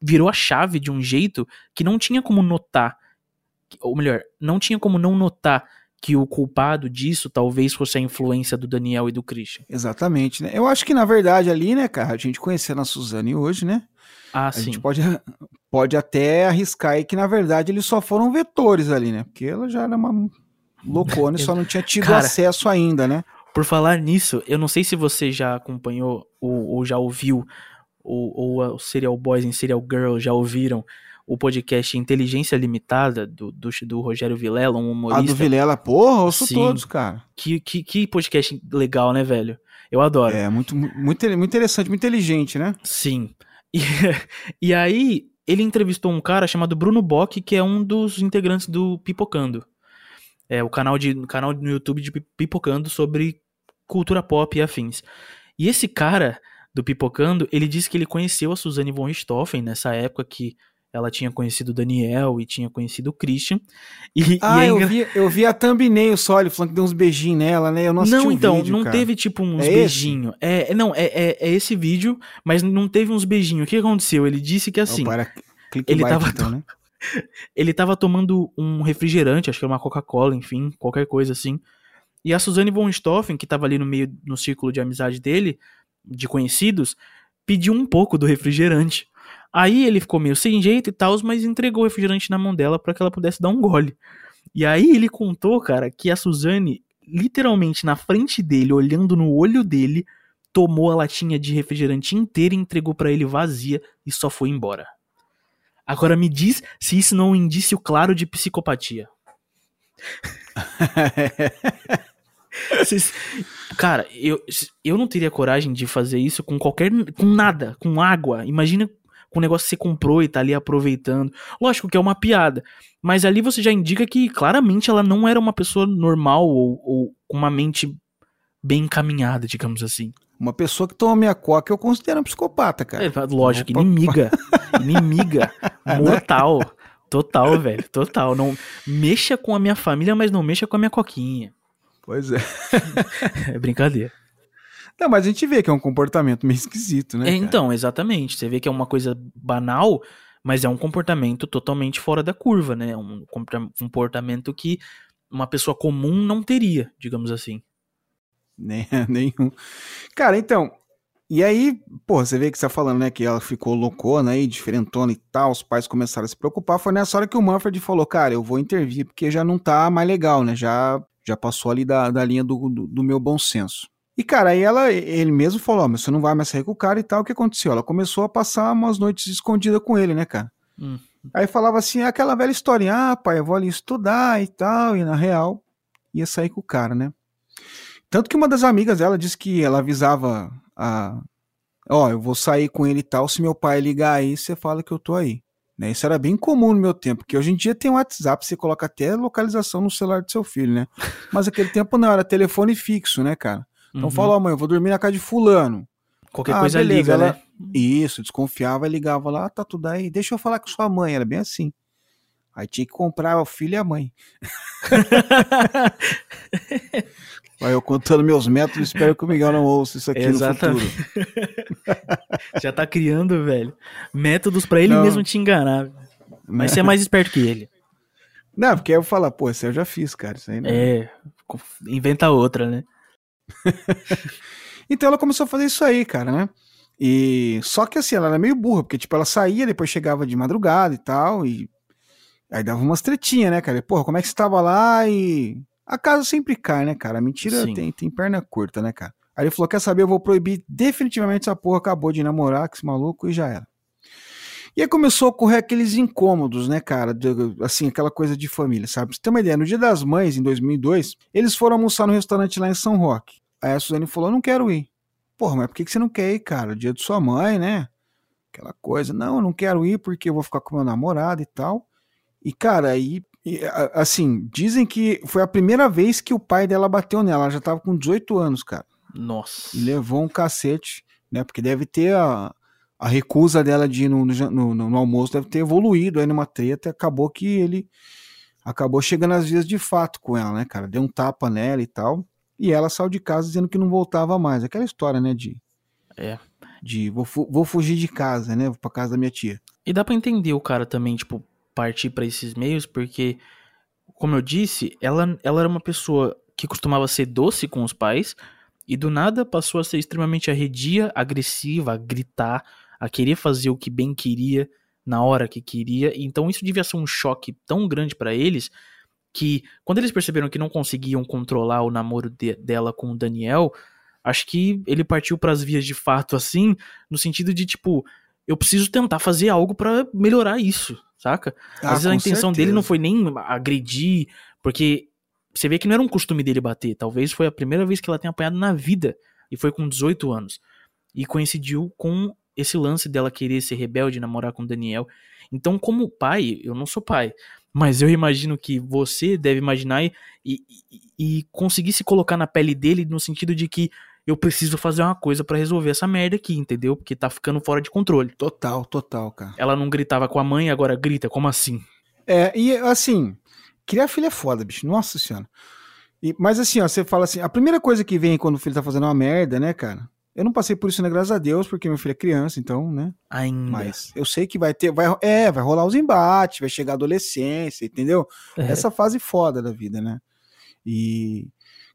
virou a chave de um jeito que não tinha como notar, ou melhor, não tinha como não notar que o culpado disso talvez fosse a influência do Daniel e do Christian. Exatamente, né? Eu acho que na verdade ali, né, cara, a gente conhecendo a Suzane hoje, né? Ah, A sim. gente pode, pode até arriscar aí que na verdade eles só foram vetores ali, né? Porque ela já era uma loucona e só não tinha tido Cara, acesso ainda, né? Por falar nisso, eu não sei se você já acompanhou ou, ou já ouviu, ou, ou o Serial Boys e Serial Girl já ouviram o podcast Inteligência Limitada do, do, do Rogério Vilela, um A do humorista. Vilela, porra, eu ouço Sim. todos, cara. Que, que, que podcast legal, né, velho? Eu adoro. É, muito, muito, muito interessante, muito inteligente, né? Sim. E, e aí, ele entrevistou um cara chamado Bruno Bock, que é um dos integrantes do Pipocando. É o canal, de, canal no YouTube de Pi- Pipocando sobre cultura pop e afins. E esse cara do Pipocando, ele disse que ele conheceu a Suzane von Richthofen nessa época que ela tinha conhecido o Daniel e tinha conhecido o Christian. E, Ah, e é eu, vi, eu vi a thumbnail só, ele falando que deu uns beijinhos nela, né? Eu não assisti Não, o então, vídeo, não cara. teve tipo uns É beijinhos. É, é, não, é, é, é esse vídeo, mas não teve uns beijinhos. O que aconteceu? Ele disse que assim, Assim, para, ele ele tava então, né? ele tava tomando um refrigerante, acho que era uma Coca-Cola, enfim, qualquer coisa assim. E a Suzane von Stoffen, que tava ali no meio, no círculo de amizade dele, de conhecidos, pediu um pouco do refrigerante. Aí ele ficou meio sem jeito e tal, mas entregou o refrigerante na mão dela para que ela pudesse dar um gole. E aí ele contou, cara, que a Suzane, literalmente na frente dele, olhando no olho dele, tomou a latinha de refrigerante inteira e entregou para ele vazia e só foi embora. Agora me diz se isso não é um indício claro de psicopatia. Cara, eu, eu não teria coragem de fazer isso com qualquer. com nada, com água. Imagina com o negócio que você comprou e tá ali aproveitando. Lógico que é uma piada. Mas ali você já indica que claramente ela não era uma pessoa normal ou, ou com uma mente bem encaminhada, digamos assim. Uma pessoa que toma minha coca eu considero um psicopata, cara. É, lógico, Opa. inimiga. Inimiga. Mortal. Total, velho. Total. Não mexa com a minha família, mas não mexa com a minha coquinha. Pois é. É brincadeira. Não, mas a gente vê que é um comportamento meio esquisito, né? É, então, exatamente. Você vê que é uma coisa banal, Mas é um comportamento totalmente fora da curva, né? Um comportamento que uma pessoa comum não teria, digamos assim. Nem, nenhum. Cara, então, e aí, pô, você vê que você tá falando, né, que ela ficou loucona aí, diferentona e tal, os pais começaram a se preocupar, foi nessa hora que o Manfred falou, cara, eu vou intervir, porque já não tá mais legal, né, já, já passou ali da, da linha do, do, do meu bom senso. E, cara, aí ela, ele mesmo falou, oh, mas você não vai mais sair com o cara e tal, o que aconteceu? Ela começou a passar umas noites escondidas com ele, né, cara? Hum. Aí falava assim, aquela velha historinha, ah, pai, eu vou ali estudar e tal, e na real, ia sair com o cara, né? Tanto que uma das amigas dela disse que ela avisava a. Ó, oh, eu vou sair com ele e tal. Se meu pai ligar aí, você fala que eu tô aí. Né? Isso era bem comum no meu tempo, porque hoje em dia tem WhatsApp, você coloca até localização no celular do seu filho, né? Mas aquele tempo não, era telefone fixo, né, cara? Então uhum. falou, mãe, eu vou dormir na casa de fulano. Qualquer ah, coisa beleza, liga, ela... né? Isso, desconfiava e ligava lá, ah, tá tudo aí, deixa eu falar com sua mãe, era bem assim. Aí tinha que comprar o filho e a mãe. Vai eu contando meus métodos, espero que o Miguel não ouça isso aqui Exatamente. no futuro. Já tá criando, velho, métodos para ele não. mesmo te enganar. Mas você é mais esperto que ele. Não, porque aí eu falo, pô, isso eu já fiz, cara. Isso aí não... É, inventa outra, né? então ela começou a fazer isso aí, cara, né? E só que assim, ela era meio burra, porque tipo, ela saía, depois chegava de madrugada e tal, e aí dava umas tretinhas, né, cara? E, Porra, como é que você tava lá e a casa sempre cai, né, cara? A mentira tem, tem perna curta, né, cara? Aí ele falou: quer saber, eu vou proibir definitivamente essa porra, acabou de namorar com esse maluco e já era. E aí começou a ocorrer aqueles incômodos, né, cara? De, assim, aquela coisa de família, sabe? Pra você ter uma ideia, no dia das mães, em 2002, eles foram almoçar no restaurante lá em São Roque. Aí a Suzane falou: não quero ir. Porra, mas por que você não quer ir, cara? Dia de sua mãe, né? Aquela coisa. Não, eu não quero ir porque eu vou ficar com meu namorado e tal. E, cara, aí assim, dizem que foi a primeira vez que o pai dela bateu nela. Ela já tava com 18 anos, cara. Nossa. E levou um cacete, né? Porque deve ter a, a recusa dela de ir no, no, no, no almoço, deve ter evoluído aí numa treta. Acabou que ele acabou chegando às vias de fato com ela, né, cara? Deu um tapa nela e tal. E ela saiu de casa dizendo que não voltava mais. Aquela história, né, de. É. De vou, vou fugir de casa, né? Vou pra casa da minha tia. E dá pra entender o cara também, tipo, partir para esses meios, porque, como eu disse, ela, ela era uma pessoa que costumava ser doce com os pais e do nada passou a ser extremamente arredia, agressiva, a gritar, a querer fazer o que bem queria na hora que queria. Então isso devia ser um choque tão grande para eles que quando eles perceberam que não conseguiam controlar o namoro de, dela com o Daniel, acho que ele partiu para as vias de fato assim, no sentido de tipo, eu preciso tentar fazer algo para melhorar isso, saca? Ah, Às vezes a intenção certeza. dele não foi nem agredir, porque você vê que não era um costume dele bater. Talvez foi a primeira vez que ela tenha apanhado na vida, e foi com 18 anos. E coincidiu com esse lance dela querer ser rebelde, namorar com Daniel. Então, como pai, eu não sou pai, mas eu imagino que você deve imaginar e, e, e conseguir se colocar na pele dele no sentido de que eu preciso fazer uma coisa para resolver essa merda aqui, entendeu? Porque tá ficando fora de controle. Total, total, cara. Ela não gritava com a mãe, agora grita, como assim? É, e assim, criar filho é foda, bicho. Nossa senhora. E, mas assim, ó, você fala assim, a primeira coisa que vem quando o filho tá fazendo uma merda, né, cara? Eu não passei por isso, né, graças a Deus, porque meu filho é criança, então, né? Ainda. Mas eu sei que vai ter, vai, é, vai rolar os embates, vai chegar a adolescência, entendeu? É. Essa fase foda da vida, né? E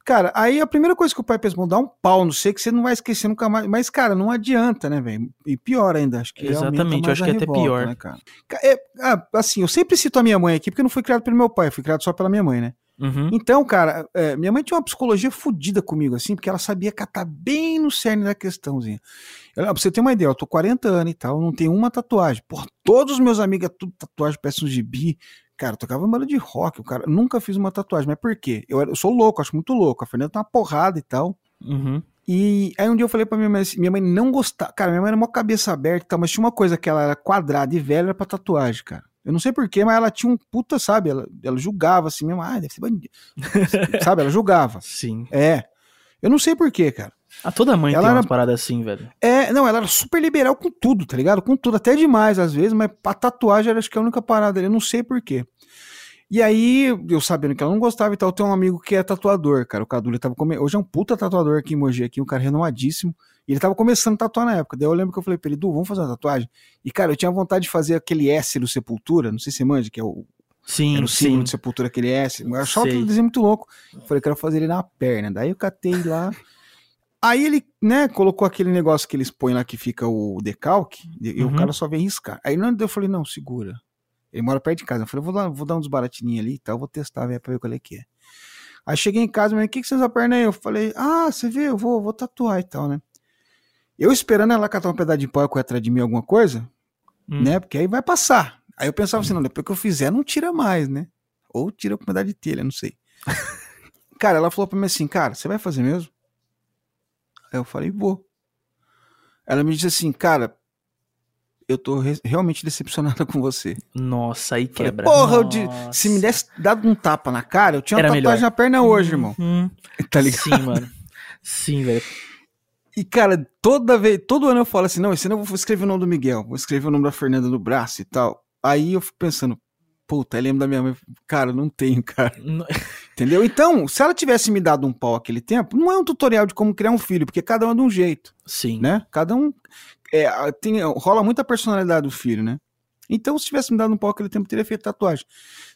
Cara, aí a primeira coisa que o pai pensa, dar um pau, não sei que você não vai esquecer nunca mais. Mas, cara, não adianta, né, velho? E pior ainda, acho que Exatamente, eu acho que é até pior. Né, cara? É, ah, assim, eu sempre cito a minha mãe aqui, porque eu não fui criado pelo meu pai, fui criado só pela minha mãe, né? Uhum. Então, cara, é, minha mãe tinha uma psicologia fodida comigo, assim, porque ela sabia catar bem no cerne da questãozinha. Ela, pra você ter uma ideia, eu tô 40 anos e tal, não tenho uma tatuagem. Por todos os meus amigos é tudo tatuagem, peçam de bi, Cara, eu tocava banda de rock, o cara nunca fiz uma tatuagem, mas por quê? Eu, eu sou louco, acho muito louco. A Fernanda tá uma porrada e tal. Uhum. E aí um dia eu falei pra minha mãe assim, minha mãe não gostava. Cara, minha mãe era uma cabeça aberta e tal, mas tinha uma coisa que ela era quadrada e velha era pra tatuagem, cara. Eu não sei porquê, mas ela tinha um puta, sabe? Ela, ela julgava assim mesmo, ah, deve ser bandido. sabe? Ela julgava. Sim. É. Eu não sei porquê, cara. A toda mãe ela tem umas paradas assim, velho. É, não, ela era super liberal com tudo, tá ligado? Com tudo, até demais às vezes, mas pra tatuagem era acho que a única parada ali, eu não sei porquê. E aí, eu sabendo que ela não gostava e tal, tem um amigo que é tatuador, cara. O Cadu ele tava comendo. Hoje é um puta tatuador aqui em Mogi, aqui, um cara renomadíssimo. E ele tava começando a tatuar na época. Daí eu lembro que eu falei pra ele, Du, vamos fazer uma tatuagem? E, cara, eu tinha vontade de fazer aquele S do Sepultura, não sei se você manja, que é o, Sim, era o sim. símbolo de Sepultura, aquele S. Eu achava aquele desenho muito louco. Eu falei, quero fazer ele na perna. Daí eu catei lá. Aí ele, né, colocou aquele negócio que eles põem lá que fica o decalque, e Uhum. o cara só vem riscar. Aí não, eu falei, não, segura. Ele mora perto de casa. Eu falei, vou dar, vou dar uns baratinhos ali e tal, vou testar, velho, pra ver qual é que é. Aí cheguei em casa, mas o que, que você usa a perna aí? Eu falei, ah, você vê, eu vou, vou tatuar e tal, né? Eu esperando ela catar um pedaço de pau e correr atrás de mim alguma coisa, Hum. né? Porque aí vai passar. Aí eu pensava assim, não, depois que eu fizer, não tira mais, né? Ou tira com pedaço de telha, não sei. cara, ela falou pra mim assim, cara, você vai fazer mesmo? Aí eu falei, vou. Ela me disse assim, cara, eu tô re- realmente decepcionada com você. Nossa, aí Falei, quebra. porra, eu de- se me desse dado um tapa na cara, eu tinha uma Era tatuagem melhor. na perna hoje, irmão. Uhum. Tá ligado? Sim, mano. Sim, velho. E, cara, toda vez, todo ano eu falo assim, não, esse ano eu vou escrever o nome do Miguel, vou escrever o nome da Fernanda no braço e tal. Aí eu fico pensando, puta, aí lembro da minha mãe, cara, não tenho, cara. Não- Entendeu? Então, se ela tivesse me dado um pau aquele tempo, não é um tutorial de como criar um filho, porque cada um é de um jeito, Sim. né? Cada um é, tem, rola muita personalidade do filho, né? Então, se tivesse me dado um pau aquele tempo, eu teria feito tatuagem.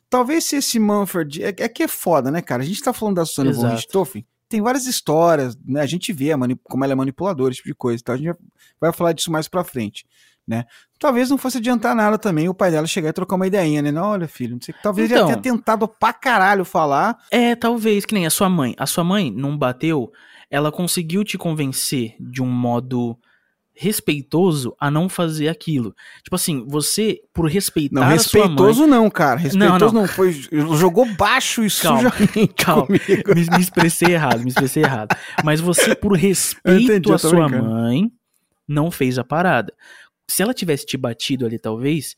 Talvez se esse Manfred. É, é que é foda, né, cara? A gente tá falando da Susana von. Richthofen, tem várias histórias, né? A gente vê a como ela é manipuladora, esse tipo de coisa. Então a gente vai falar disso mais pra frente, né? Talvez não fosse adiantar nada também o pai dela chegar e trocar uma ideinha, né? Não, olha, filho, não sei. Talvez ele Então. já tenha tentado pra caralho falar. É, talvez, que nem a sua mãe. A sua mãe não bateu, ela conseguiu te convencer de um modo respeitoso a não fazer aquilo. Tipo assim, você, por respeitar Não, a sua mãe... respeitoso não, cara. Respeitoso não. não, foi. Jogou baixo e Calma, sujamente calma. comigo. me, me expressei errado, me expressei errado. Mas você, por respeito entendi, à sua brincando. mãe, não fez a parada. Se ela tivesse te batido ali, talvez,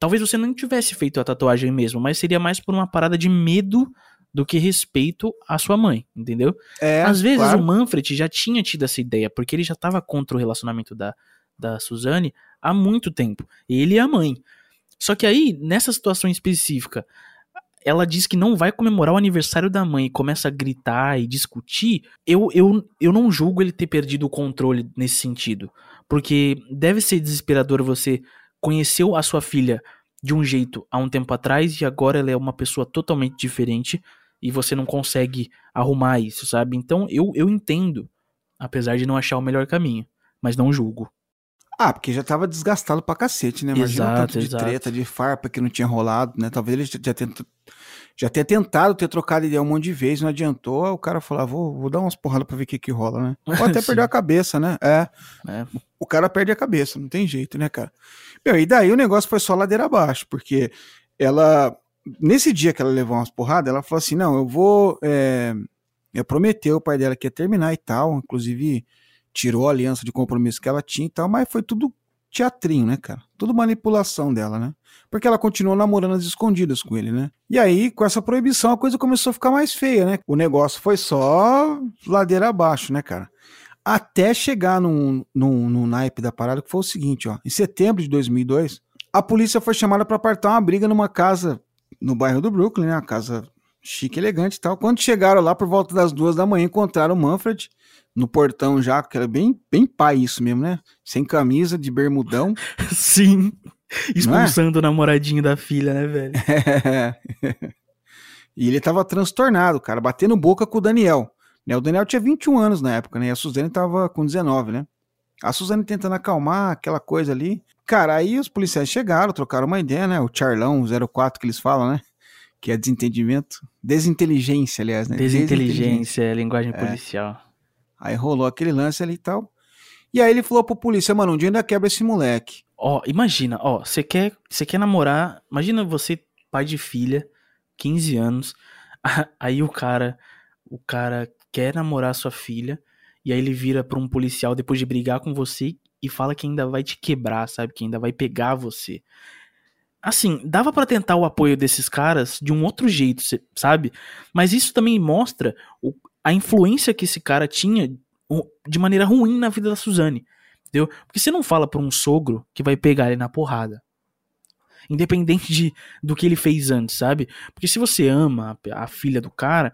talvez você não tivesse feito a tatuagem mesmo, mas seria mais por uma parada de medo do que respeito à sua mãe, entendeu? É, Às vezes claro. o Manfred já tinha tido essa ideia, porque ele já tava contra o relacionamento da, da Suzane há muito tempo. Ele e a mãe. Só que aí, nessa situação específica, ela diz que não vai comemorar o aniversário da mãe e começa a gritar e discutir. Eu, eu, eu não julgo ele ter perdido o controle nesse sentido. Porque deve ser desesperador você conhecer a sua filha de um jeito há um tempo atrás e agora ela é uma pessoa totalmente diferente e você não consegue arrumar isso, sabe? Então eu, eu entendo, apesar de não achar o melhor caminho, mas não julgo. Ah, porque já tava desgastado pra cacete, né? Imagina Exato, tanto de exato. treta, de farpa que não tinha rolado, né? Talvez ele já, tenha, já tenha tentado ter trocado ideia um monte de vezes, não adiantou. O cara falou, ah, vou, vou dar umas porradas pra ver o que que rola, né? Ou até Sim. perder a cabeça, né? É. É. O cara perde a cabeça, não tem jeito, né, cara? Meu, e daí o negócio foi só ladeira abaixo, porque ela, nesse dia que ela levou umas porradas, ela falou assim: não, eu vou. É, eu prometi o pai dela que ia terminar e tal, inclusive tirou a aliança de compromisso que ela tinha e tal, mas foi tudo teatrinho, né, cara? Tudo manipulação dela, né? Porque ela continuou namorando às escondidas com ele, né? E aí, com essa proibição, a coisa começou a ficar mais feia, né? O negócio foi só ladeira abaixo, né, cara? Até chegar num, num, num naipe da parada, que foi o seguinte, ó. Em setembro de 2002, a polícia foi chamada para apartar uma briga numa casa no bairro do Brooklyn, né? Uma casa chique, elegante e tal. Quando chegaram lá por volta das duas da manhã, encontraram o Manfred no portão já, que era bem, bem pai isso mesmo, né? Sem camisa, de bermudão. Sim. é? Expulsando o namoradinho da filha, né, velho? e ele tava transtornado, cara, batendo boca com o Daniel. Né? O Daniel tinha 21 anos na época, né? E a Suzane tava com 19, né? A Suzane tentando acalmar aquela coisa ali. Cara, aí os policiais chegaram, trocaram uma ideia, né? O Charlão 04 que eles falam, né? Que é desentendimento. Desinteligência, aliás, né? Desinteligência, é linguagem É. policial. Aí rolou aquele lance ali e tal. E aí ele falou pro polícia, mano, um dia ainda quebra esse moleque. Ó, imagina, ó, você quer, você quer namorar, imagina você, pai de filha, 15 anos, aí o cara, o cara quer namorar sua filha, e aí ele vira pra um policial depois de brigar com você e fala que ainda vai te quebrar, sabe, que ainda vai pegar você. Assim, dava pra tentar o apoio desses caras de um outro jeito, sabe? Mas isso também mostra a influência que esse cara tinha de maneira ruim na vida da Suzane. Entendeu? Porque você não fala pra um sogro que vai pegar ele na porrada. Independente de, do que ele fez antes, sabe? Porque se você ama a, a filha do cara,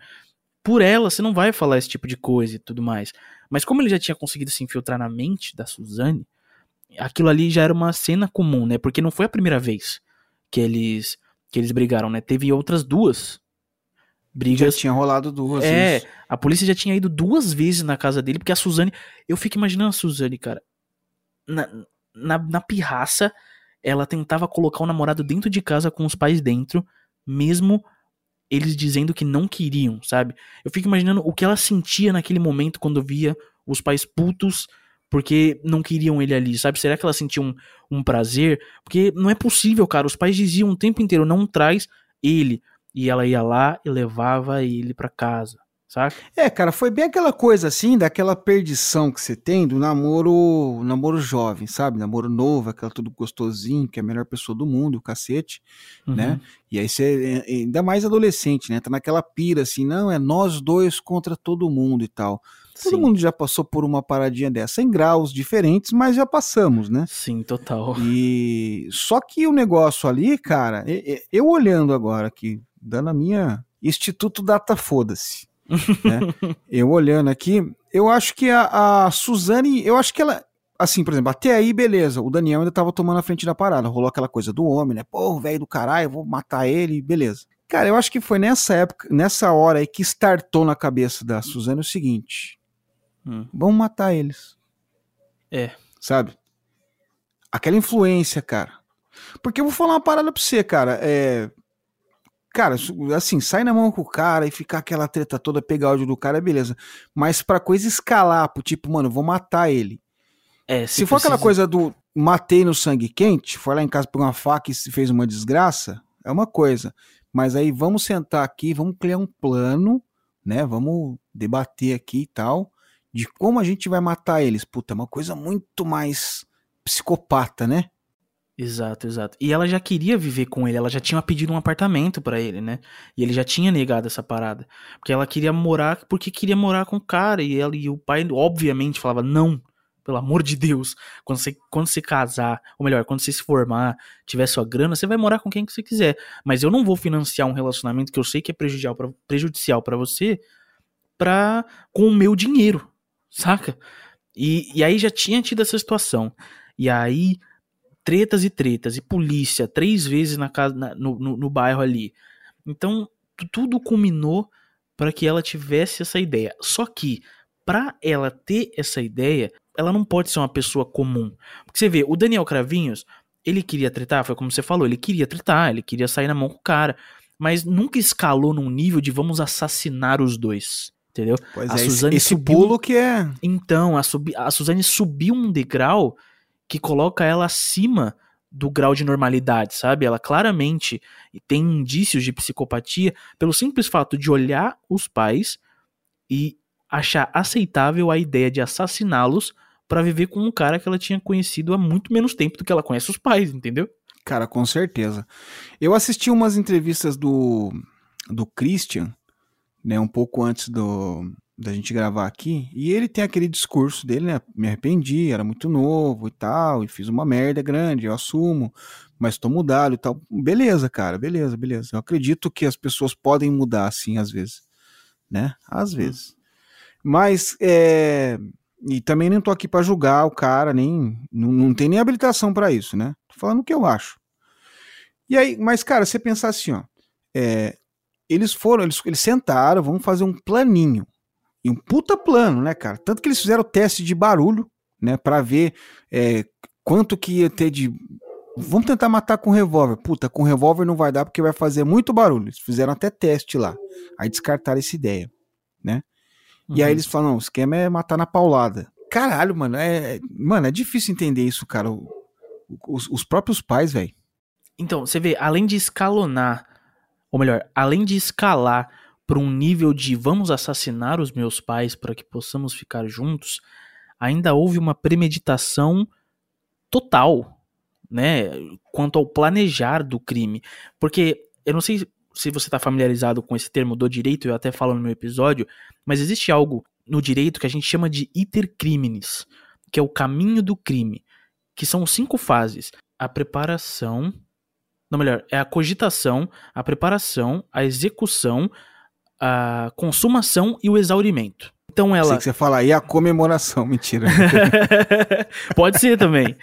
por ela, você não vai falar esse tipo de coisa e tudo mais. Mas como ele já tinha conseguido se infiltrar na mente da Suzane, aquilo ali já era uma cena comum, né? Porque não foi a primeira vez que eles que eles brigaram, né? Teve outras duas brigas. Já tinha rolado duas. É, isso. a polícia já tinha ido duas vezes na casa dele, porque a Suzane. Eu fico imaginando a Suzane, cara. Na, na, na pirraça, ela tentava colocar o namorado dentro de casa com os pais dentro, mesmo eles dizendo que não queriam, sabe? Eu fico imaginando o que ela sentia naquele momento quando via os pais putos porque não queriam ele ali, sabe? Será que ela sentia um, um prazer? Porque não é possível, cara. Os pais diziam o tempo inteiro: não traz ele. E ela ia lá e levava ele para casa saca? É, cara, foi bem aquela coisa assim, daquela perdição que você tem do namoro, namoro jovem, sabe? Namoro novo, aquela tudo gostosinho, que é a melhor pessoa do mundo, o cacete, uhum. né? E aí você, é, ainda mais adolescente, né? Tá naquela pira assim, não, é nós dois contra todo mundo e tal. Todo Sim. mundo já passou por uma paradinha dessa, em graus diferentes, mas já passamos, né? Sim, total. E só que o negócio ali, cara, eu olhando agora aqui, dando a minha Instituto Data Foda-se. Né? eu olhando aqui, eu acho que a, a Suzane, eu acho que ela, assim, por exemplo, até aí, beleza, o Daniel ainda tava tomando a frente da parada, rolou aquela coisa do homem, né? Pô, velho do caralho, vou matar ele, beleza. Cara, eu acho que foi nessa época, nessa hora aí que startou na cabeça da Suzane o seguinte: hum. vamos matar eles. É. Sabe? Aquela influência, cara. Porque eu vou falar uma parada pra você, cara. É, Cara, assim, sai na mão com o cara e ficar aquela treta toda, pegar áudio do cara, beleza. Mas pra coisa escalar, pro tipo, mano, vou matar ele. É, se, se for precisa... aquela coisa do matei no sangue quente, foi lá em casa pegar uma faca e fez uma desgraça, é uma coisa. Mas aí vamos sentar aqui, vamos criar um plano, né? Vamos debater aqui e tal, de como a gente vai matar eles. Puta, é uma coisa muito mais psicopata, né? Exato, exato. E ela já queria viver com ele, ela já tinha pedido um apartamento para ele, né? E ele já tinha negado essa parada. Porque ela queria morar, porque queria morar com o cara. E ela e o pai, obviamente, falava: não, pelo amor de Deus. Quando você, quando você casar, ou melhor, quando você se formar, tiver sua grana, você vai morar com quem que você quiser. Mas eu não vou financiar um relacionamento que eu sei que é prejudicial para prejudicial pra você pra, com o meu dinheiro, saca? E, e aí já tinha tido essa situação. E aí tretas e tretas, e polícia três vezes na casa, na, no, no, no bairro ali. Então, tudo culminou para que ela tivesse essa ideia. Só que, para ela ter essa ideia, ela não pode ser uma pessoa comum. Porque você vê, o Daniel Cravinhos, ele queria tretar, foi como você falou, ele queria tretar, ele queria sair na mão com o cara, mas nunca escalou num nível de vamos assassinar os dois. Entendeu? Pois a é, Suzane esse, esse pulo que é. Então, a, sub... a Suzane subiu um degrau que coloca ela acima do grau de normalidade, sabe? Ela claramente tem indícios de psicopatia pelo simples fato de olhar os pais e achar aceitável a ideia de assassiná-los para viver com um cara que ela tinha conhecido há muito menos tempo do que ela conhece os pais, entendeu? Cara, com certeza. Eu assisti umas entrevistas do do Christian, né, um pouco antes do da gente gravar aqui, e ele tem aquele discurso dele, né? Me arrependi, era muito novo e tal, e fiz uma merda grande, eu assumo, mas tô mudado e tal. Beleza, cara, beleza, beleza. Eu acredito que as pessoas podem mudar assim às vezes, né? Às vezes. Mas, é. E também nem tô aqui para julgar o cara, nem. Não, não tem nem habilitação para isso, né? Tô falando o que eu acho. E aí, mas, cara, você pensar assim, ó. É, eles foram, eles, eles sentaram, vamos fazer um planinho e um puta plano, né, cara? Tanto que eles fizeram o teste de barulho, né, para ver é, quanto que ia ter de. Vamos tentar matar com revólver. Puta, com revólver não vai dar porque vai fazer muito barulho. Eles fizeram até teste lá. Aí descartaram essa ideia, né? Uhum. E aí uhum. eles falam: não, o esquema é matar na paulada. Caralho, mano, é, mano, é difícil entender isso, cara. Os, os próprios pais, velho. Então, você vê, além de escalonar, ou melhor, além de escalar para um nível de vamos assassinar os meus pais para que possamos ficar juntos, ainda houve uma premeditação total, né, quanto ao planejar do crime. Porque eu não sei se você está familiarizado com esse termo do direito, eu até falo no meu episódio, mas existe algo no direito que a gente chama de iter criminis, que é o caminho do crime, que são cinco fases: a preparação, não melhor, é a cogitação, a preparação, a execução, a consumação e o exaurimento. Então ela. Sei que você fala aí a comemoração, mentira. Pode ser também.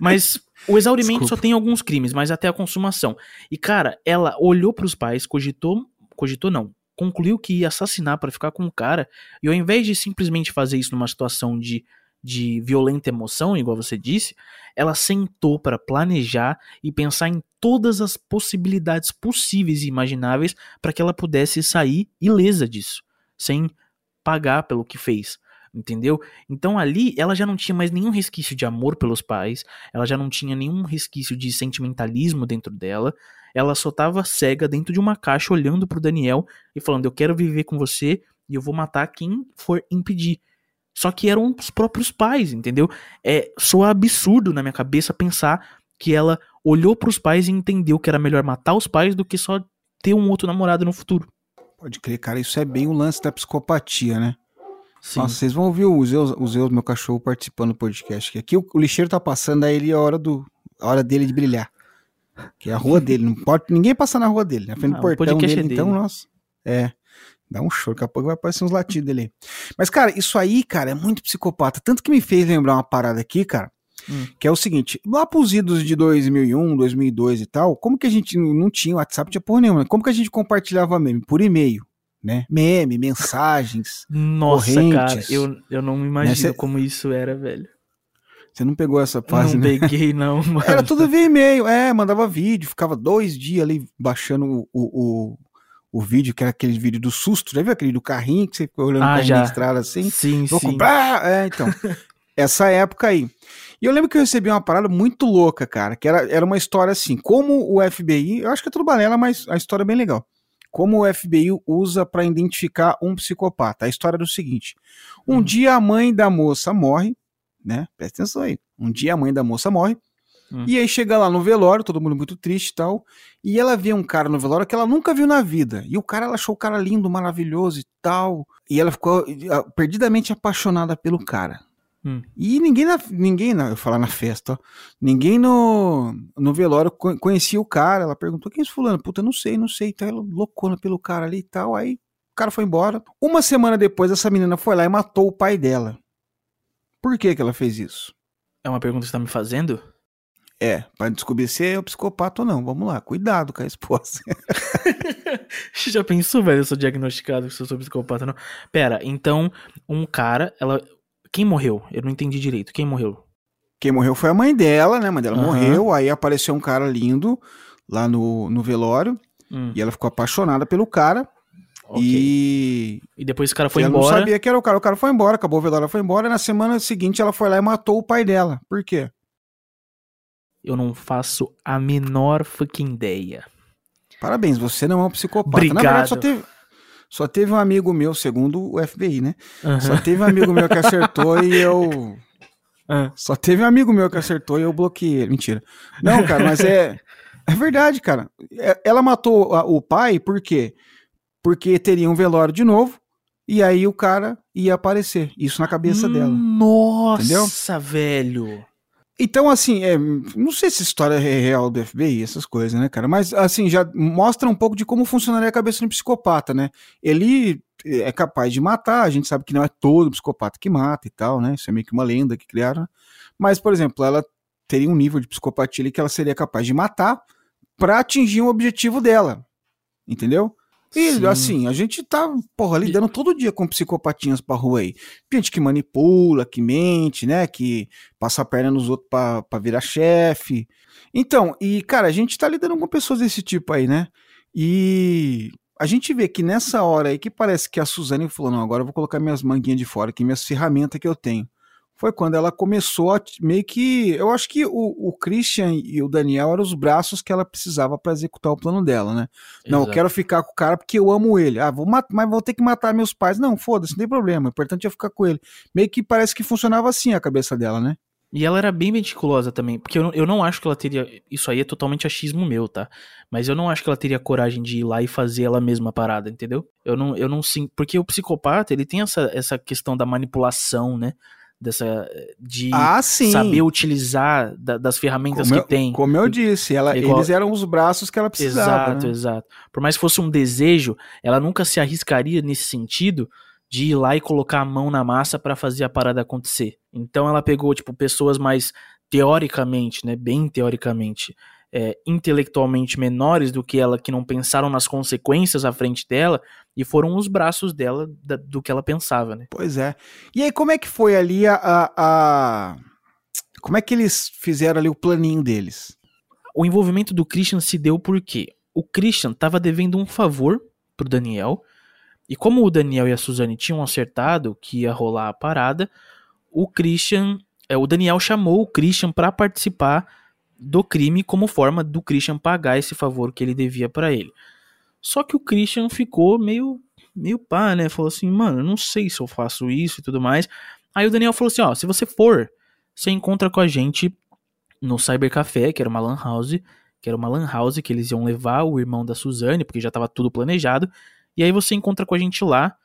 Mas o exaurimento Desculpa. só tem alguns crimes, mas até a consumação. E cara, ela olhou para os pais, cogitou, cogitou não, concluiu que ia assassinar para ficar com o cara, e ao invés de simplesmente fazer isso numa situação de de violenta emoção, igual você disse, ela sentou para planejar e pensar em todas as possibilidades possíveis e imagináveis para que ela pudesse sair ilesa disso, sem pagar pelo que fez. Entendeu? Então ali ela já não tinha mais nenhum resquício de amor pelos pais, ela já não tinha nenhum resquício de sentimentalismo dentro dela, ela só estava cega dentro de uma caixa olhando pro Daniel e falando: Eu quero viver com você e eu vou matar quem for impedir. Só que eram os próprios pais, entendeu? É soa absurdo na minha cabeça pensar que ela olhou para os pais e entendeu que era melhor matar os pais do que só ter um outro namorado no futuro. Pode crer, cara, isso é bem o lance da psicopatia, né? Sim. Nossa, vocês vão ouvir o Zeus, o Zeus, meu cachorro, participando do podcast. Aqui o, o lixeiro tá passando, aí ele é a hora, do, a hora dele de brilhar. Que é a rua dele. Não pode ninguém passar na rua dele, na frente do portão dele, é dele. Então, nossa. É. Dá um show, daqui a pouco vai aparecer uns latidos dele. Mas, cara, isso aí, cara, é muito psicopata. Tanto que me fez lembrar uma parada aqui, cara, hum. que é o seguinte: lá pros idos de 2001, 2002 e tal, como que a gente não tinha WhatsApp, tinha porra nenhuma. Como que a gente compartilhava meme? Por e-mail. Né? Meme, mensagens. Nossa, correntes, cara, eu, eu não imagino né? como isso era, velho. Você não pegou essa fase, não né? Não peguei, não, mano. Era tudo via e-mail, é, mandava vídeo, ficava dois dias ali baixando o, o, o vídeo, que era aquele vídeo do susto, já viu aquele do carrinho que você ficou olhando ah, na estrada assim? Sim, Vou sim. comprar! É, então, essa época aí. E eu lembro que eu recebi uma parada muito louca, cara, que era, era uma história assim, como o FBI, eu acho que é tudo balela, mas a história é bem legal. Como o FBI usa para identificar um psicopata. A história do seguinte: um hum. dia a mãe da moça morre, né? Presta atenção aí. Um dia a mãe da moça morre, Hum. E aí chega lá no velório, todo mundo muito triste e tal. E ela vê um cara no velório que ela nunca viu na vida. E o cara, ela achou o cara lindo, maravilhoso e tal. E ela ficou ah, perdidamente apaixonada pelo cara. Hum. E ninguém, na, ninguém na, eu falar na festa, ó, ninguém no, no velório conhecia o cara. Ela perguntou: quem é esse fulano? Puta, não sei, não sei. Então ela loucona pelo cara ali e tal. Aí o cara foi embora. Uma semana depois, essa menina foi lá e matou o pai dela. Por que, que ela fez isso? É uma pergunta que você tá me fazendo? É, para descobrir se é o psicopata ou não. Vamos lá, cuidado com a esposa. Já pensou, velho? Eu sou diagnosticado que eu sou psicopata, não? Pera, então, um cara, ela. Quem morreu? Eu não entendi direito. Quem morreu? Quem morreu foi a mãe dela, né? A mãe dela uhum. morreu, aí apareceu um cara lindo lá no, no velório. Hum. E ela ficou apaixonada pelo cara. Okay. E... e depois esse cara foi ela embora. Ela não sabia que era o cara. O cara foi embora, acabou o velório, foi embora. E na semana seguinte ela foi lá e matou o pai dela. Por quê? Eu não faço a menor fucking ideia. Parabéns, você não é um psicopata. Obrigado. Na verdade, só teve, só teve um amigo meu, segundo o FBI, né? Uhum. Só teve um amigo meu que acertou e eu. Uhum. Só teve um amigo meu que acertou e eu bloqueei ele. Mentira. Não, cara, mas é. É verdade, cara. É, ela matou o pai por quê? Porque teria um velório de novo e aí o cara ia aparecer. Isso na cabeça dela. Nossa, velho. Então, assim, é, não sei se a história é real do FBI, essas coisas, né, cara? Mas, assim, já mostra um pouco de como funcionaria a cabeça de um psicopata, né? Ele é capaz de matar, a gente sabe que não é todo psicopata que mata e tal, né? Isso é meio que uma lenda que criaram. Mas, por exemplo, ela teria um nível de psicopatia que ela seria capaz de matar para atingir um objetivo dela, entendeu? E Sim. assim, a gente tá, porra, lidando todo dia com psicopatinhas pra rua aí. Gente que manipula, que mente, né? Que passa a perna nos outros pra, pra virar chefe. Então, e cara, a gente tá lidando com pessoas desse tipo aí, né? E a gente vê que nessa hora aí que parece que a Suzane falou: não, agora eu vou colocar minhas manguinhas de fora aqui, minhas ferramentas que eu tenho foi quando ela começou a meio que. Eu acho que o, o Christian e o Daniel eram os braços que ela precisava para executar o plano dela, né? Exato. Não, eu quero ficar com o cara porque eu amo ele. Ah, vou matar, mas vou ter que matar meus pais. Não, foda-se, não tem problema. O importante é ficar com ele. Meio que parece que funcionava assim a cabeça dela, né? E ela era bem meticulosa também, porque eu não, eu não acho que ela teria. Isso aí é totalmente achismo meu, tá? Mas eu não acho que ela teria coragem de ir lá e fazer ela mesma parada, entendeu? Eu não, eu não sim. Porque o psicopata, ele tem essa, essa questão da manipulação, né? Dessa de Ah, saber utilizar da- das ferramentas Como que eu, tem. como eu disse, ela, Igual- eles eram os braços que ela precisava. Exato, né? exato. Por mais que fosse um desejo, ela nunca se arriscaria nesse sentido de ir lá e colocar a mão na massa pra fazer a parada acontecer. Então ela pegou, tipo, pessoas mais teoricamente, né, bem teoricamente, é, intelectualmente menores do que ela, que não pensaram nas consequências à frente dela, e foram os braços dela da- do que ela pensava, né? Pois é. E aí, como é que foi ali a, a- a- Como é que eles fizeram ali o planinho deles? O envolvimento do Christian se deu porque o Christian estava devendo um favor pro Daniel, e como o Daniel e a Suzane tinham acertado que ia rolar a parada, o Christian, é, o Daniel chamou o Christian para participar do crime como forma do Christian pagar esse favor que ele devia para ele. Só que o Christian ficou meio meio pá, né? Falou assim, mano, eu não sei se eu faço isso e tudo mais. Aí o Daniel falou assim, ó, se você for, você encontra com a gente no Cyber Café, que era uma lan house, que era uma lan house que eles iam levar o irmão da Suzane, porque já tava tudo planejado. E aí você encontra com a gente lá,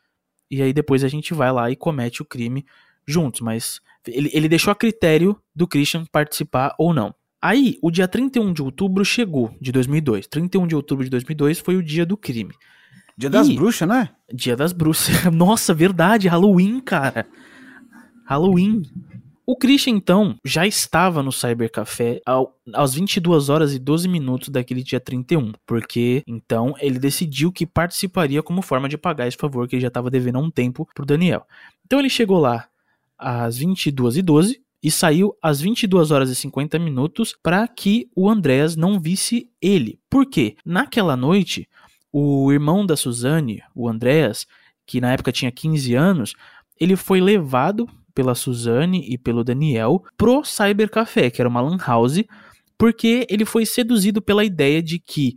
e aí depois a gente vai lá e comete o crime juntos, mas ele, ele deixou a critério do Christian participar ou não. Aí, o dia 31 de outubro chegou, de 2002. 31 de outubro de 2002 foi o dia do crime. Dia das Ih. bruxas, né? Dia das bruxas. Nossa, verdade, Halloween, cara. Halloween. O Christian, então, já estava no Cybercafé ao, às 22 horas e 12 minutos daquele dia 31, porque, então, ele decidiu que participaria como forma de pagar esse favor que ele já estava devendo há um tempo pro Daniel. Então ele chegou lá às 22 e 12 e saiu às 22 horas e 50 minutos para que o Andréas não visse ele. Por quê? Naquela noite, o irmão da Suzane, o Andréas, que na época tinha 15 anos, ele foi levado pela Suzane e pelo Daniel pro Cybercafé, que era uma lan house, porque ele foi seduzido pela ideia de que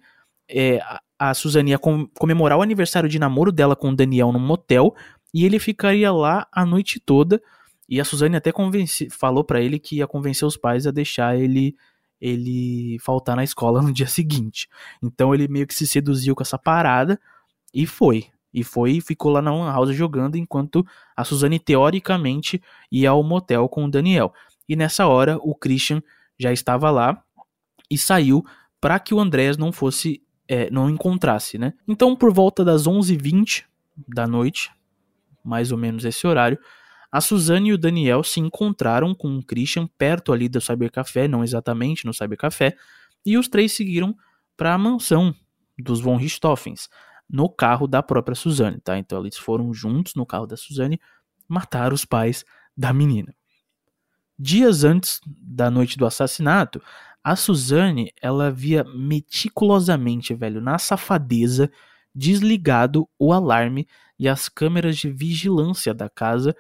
é, a- Suzane ia com- comemorar o aniversário de namoro dela com o Daniel num motel e ele ficaria lá a noite toda. E a Suzane até convence, falou pra ele que ia convencer os pais a deixar ele ele faltar na escola no dia seguinte. Então ele meio que se seduziu com essa parada e foi. E foi e ficou lá na House jogando enquanto a Suzane teoricamente ia ao motel com o Daniel. E nessa hora o Christian já estava lá e saiu para que o Andrés não fosse é, não encontrasse, né? Então por volta das 11h20 da noite, mais ou menos esse horário, a Suzane e o Daniel se encontraram com o Christian perto ali do Cybercafé, não exatamente no Cybercafé, e os três seguiram para a mansão dos von Richthoffens, no carro da própria Suzane, tá? Então eles foram juntos no carro da Suzane matar os pais da menina. Dias antes da noite do assassinato, a Suzane, ela havia meticulosamente, velho, na safadeza, desligado o alarme e as câmeras de vigilância da casa,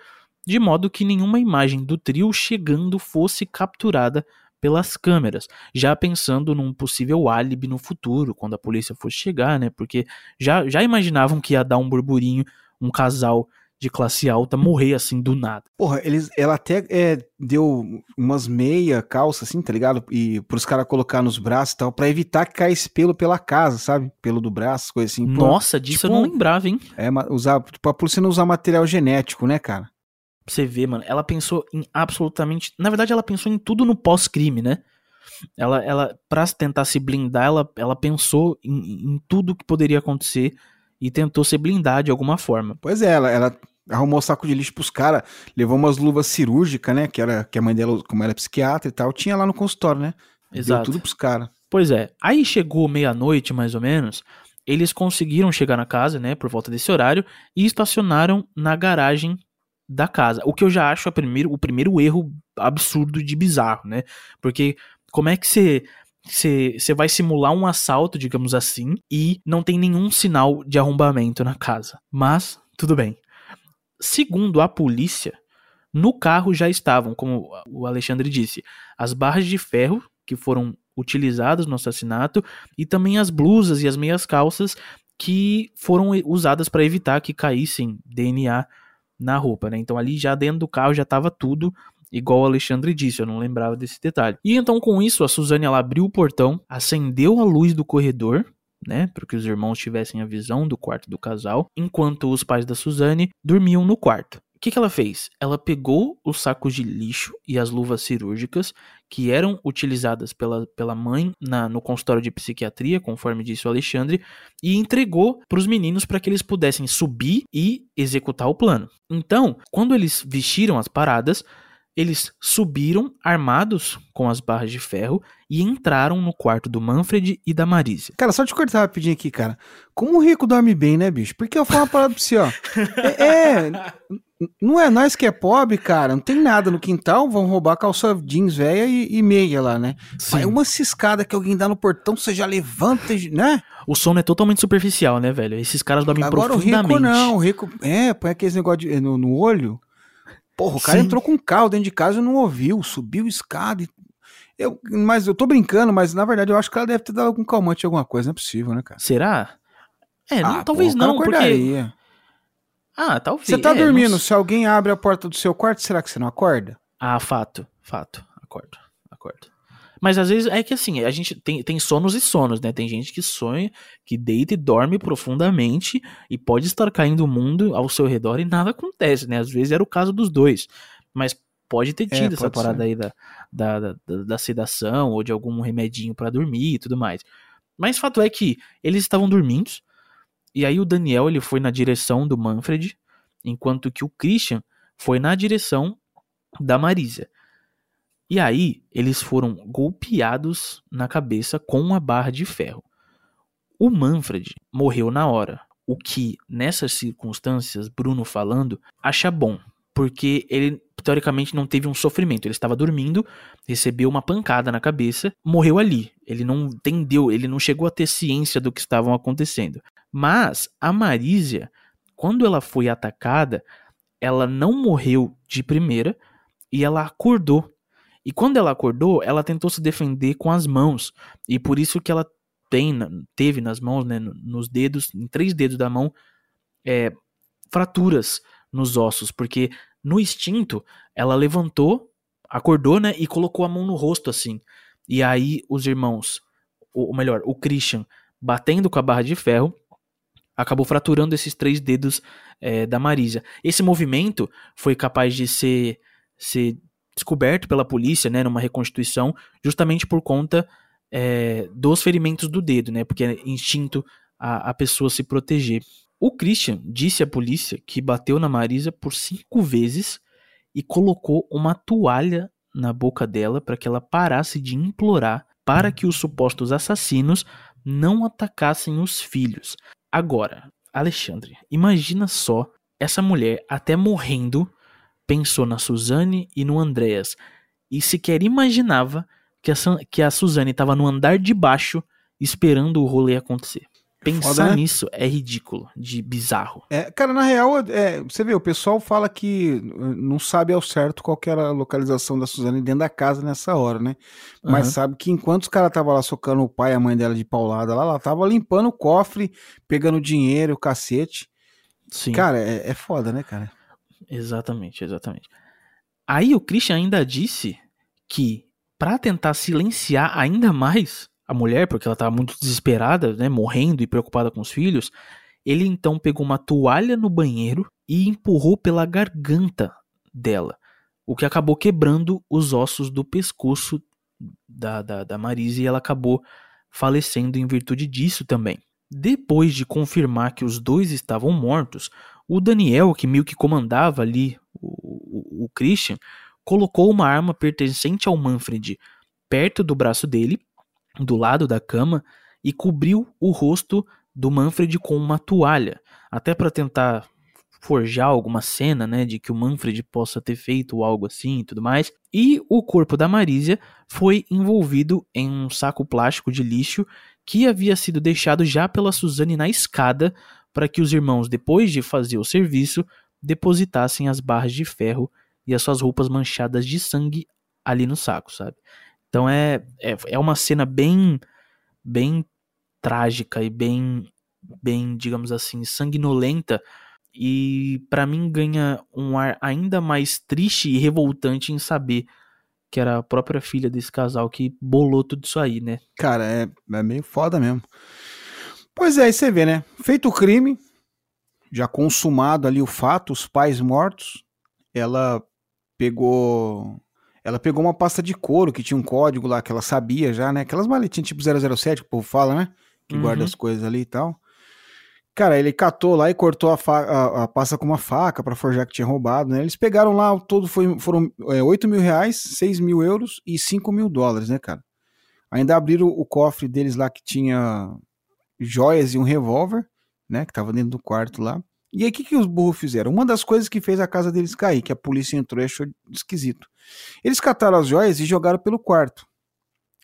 de modo que nenhuma imagem do trio chegando fosse capturada pelas câmeras, já pensando num possível álibi no futuro, quando a polícia fosse chegar, né? Porque já, já imaginavam que ia dar um burburinho, um casal de classe alta morrer assim do nada. Porra, eles, ela até é, deu umas meia calça, assim, tá ligado? E pros caras colocar nos braços e tal, pra evitar que caísse pelo pela casa, sabe? Pelo do braço, coisa assim. Pô, Nossa, disso tipo, eu não lembrava, hein? É, usar, pra polícia não usar material genético, né, cara? Pra você ver, mano, ela pensou em absolutamente. Na verdade, ela pensou em tudo no pós-crime, né? Ela, ela, pra tentar se blindar, ela, ela pensou em, em tudo que poderia acontecer e tentou se blindar de alguma forma. Pois é, ela, ela arrumou saco de lixo pros caras, levou umas luvas cirúrgicas, né? Que, era, que a mãe dela, como era psiquiatra e tal, tinha lá no consultório, né? Deu Exato. tudo pros caras. Pois é. Aí chegou meia-noite, mais ou menos. Eles conseguiram chegar na casa, né, por volta desse horário, e estacionaram na garagem da casa. O que eu já acho a primeiro, o primeiro erro absurdo de bizarro, né? Porque como é que. Você você vai simular um assalto, digamos assim, e não tem nenhum sinal de arrombamento na casa. Mas, tudo bem. Segundo a polícia, no carro já estavam, como o Alexandre disse, as barras de ferro que foram utilizadas no assassinato e também as blusas e as meias calças que foram usadas para evitar que caíssem DNA na roupa, né? Então ali já dentro do carro já estava tudo igual o Alexandre disse, eu não lembrava desse detalhe. E então com isso a Suzane ela abriu o portão, acendeu a luz do corredor, né, para que os irmãos tivessem a visão do quarto do casal, enquanto os pais da Suzane dormiam no quarto. Que, que ela fez? Ela pegou os sacos de lixo e as luvas cirúrgicas que eram utilizadas pela, pela mãe na, no consultório de psiquiatria, conforme disse o Alexandre, e entregou para os meninos para que eles pudessem subir e executar o plano. Então, quando eles vestiram as paradas, eles subiram armados com as barras de ferro e entraram no quarto do Manfred e da Marise. Cara, só te cortar rapidinho aqui, cara. Como o rico dorme bem, né, bicho? Porque eu falo uma parada pra você, ó. É, é, não é nós que é pobre, cara. Não tem nada no quintal, vão roubar calça jeans velha e, e meia lá, né? Sim. Mas uma ciscada que alguém dá no portão, você já levanta, né? O sono é totalmente superficial, né, velho? Esses caras dormem Agora, profundamente. Agora o rico não, o rico... É, põe aqueles negócio de, no, no olho... Porra, o cara Sim. entrou com um carro dentro de casa e não ouviu, subiu escada. E... Eu, mas eu tô brincando, mas na verdade eu acho que ela deve ter dado algum calmante alguma coisa, não é possível, né, cara? Será? É, não, ah, talvez porra, não, porque. Ah, talvez. Você tá é, dormindo, não... se alguém abre a porta do seu quarto, será que você não acorda? Ah, fato, fato. Acordo, acordo. Mas às vezes é que assim, a gente tem, tem sonos e sonos, né? Tem gente que sonha, que deita e dorme profundamente e pode estar caindo o mundo ao seu redor e nada acontece, né? Às vezes era o caso dos dois. Mas pode ter é, tido é, essa parada ser. aí da, da, da, da, sedação ou de algum remedinho para dormir e tudo mais. Mas fato é que eles estavam dormindo e aí o Daniel ele foi na direção do Manfred, enquanto que o Christian foi na direção da Marisa. E aí, eles foram golpeados na cabeça com uma barra de ferro. O Manfred morreu na hora, o que, nessas circunstâncias, Bruno falando, acha bom, porque ele teoricamente não teve um sofrimento. Ele estava dormindo, recebeu uma pancada na cabeça, morreu ali. Ele não entendeu, ele não chegou a ter ciência do que estavam acontecendo. Mas a Marísia, quando ela foi atacada, ela não morreu de primeira e ela acordou e quando ela acordou, ela tentou se defender com as mãos. E por isso que ela tem, teve nas mãos, né, nos dedos, em três dedos da mão, é, fraturas nos ossos. Porque no instinto, ela levantou, acordou, né, e colocou a mão no rosto assim. E aí os irmãos, ou melhor, o Christian, batendo com a barra de ferro, acabou fraturando esses três dedos é, da Marisa. Esse movimento foi capaz de ser, ser descoberto pela polícia, né, numa reconstituição, justamente por conta é, dos ferimentos do dedo, né, porque é instinto a, a pessoa se proteger. O Christian disse à polícia que bateu na Marisa por cinco vezes e colocou uma toalha na boca dela para que ela parasse de implorar para que os supostos assassinos não atacassem os filhos. Agora, Alexandre, imagina só essa mulher até morrendo pensou na Suzane e no Andreas e sequer imaginava que a, que a Suzane estava no andar de baixo esperando o rolê acontecer. Pensar Foda, né? nisso é ridículo, de bizarro. É, cara, na real, é, você vê, o pessoal fala que não sabe ao certo qual era a localização da Suzane dentro da casa nessa hora, né? Mas uhum. sabe que enquanto os caras estavam lá socando o pai e a mãe dela de paulada lá, ela tava limpando o cofre, pegando dinheiro, o cacete. Sim. Cara, é, é foda, né, cara? Exatamente, exatamente. Aí o Christian ainda disse que para tentar silenciar ainda mais a mulher, porque ela estava muito desesperada, né, morrendo e preocupada com os filhos, ele então pegou uma toalha no banheiro e empurrou pela garganta dela, o que acabou quebrando os ossos do pescoço da, da, da e ela acabou falecendo em virtude disso também. Depois de confirmar que os dois estavam mortos, o Daniel, que meio que comandava ali o, o, Christian, colocou uma arma pertencente ao Manfred perto do braço dele, do lado da cama, e cobriu o rosto do Manfred com uma toalha, até para tentar forjar alguma cena, né, de que o Manfred possa ter feito algo assim e tudo mais. E o corpo da Marísia foi envolvido em um saco plástico de lixo que havia sido deixado já pela Suzane na escada para que os irmãos, depois de fazer o serviço, depositassem as barras de ferro e as suas roupas manchadas de sangue ali no saco, sabe? Então é, é, é uma cena bem bem trágica e bem bem, digamos assim, sanguinolenta e para mim ganha um ar ainda mais triste e revoltante em saber que era a própria filha desse casal que bolou tudo isso aí, né? Cara, é, é meio foda mesmo. Pois é, aí você vê, né? Feito o crime, já consumado ali o fato, os pais mortos, ela pegou ela pegou uma pasta de couro que tinha um código lá que ela sabia já, né? Aquelas maletinhas tipo 007 que o povo fala, né? Que uhum. guarda as coisas ali e tal. Cara, ele catou lá e cortou a, a, a pasta com uma faca para forjar que tinha roubado, né? Eles pegaram lá, todo foi, foram é, 8 mil reais, 6 mil euros e 5 mil dólares, né, cara? Ainda abriram o cofre deles lá que tinha joias e um revólver, né? Que tava dentro do quarto lá. E aí, o que, que os burros fizeram? Uma das coisas que fez a casa deles cair, que a polícia entrou e achou esquisito. Eles cataram as joias e jogaram pelo quarto.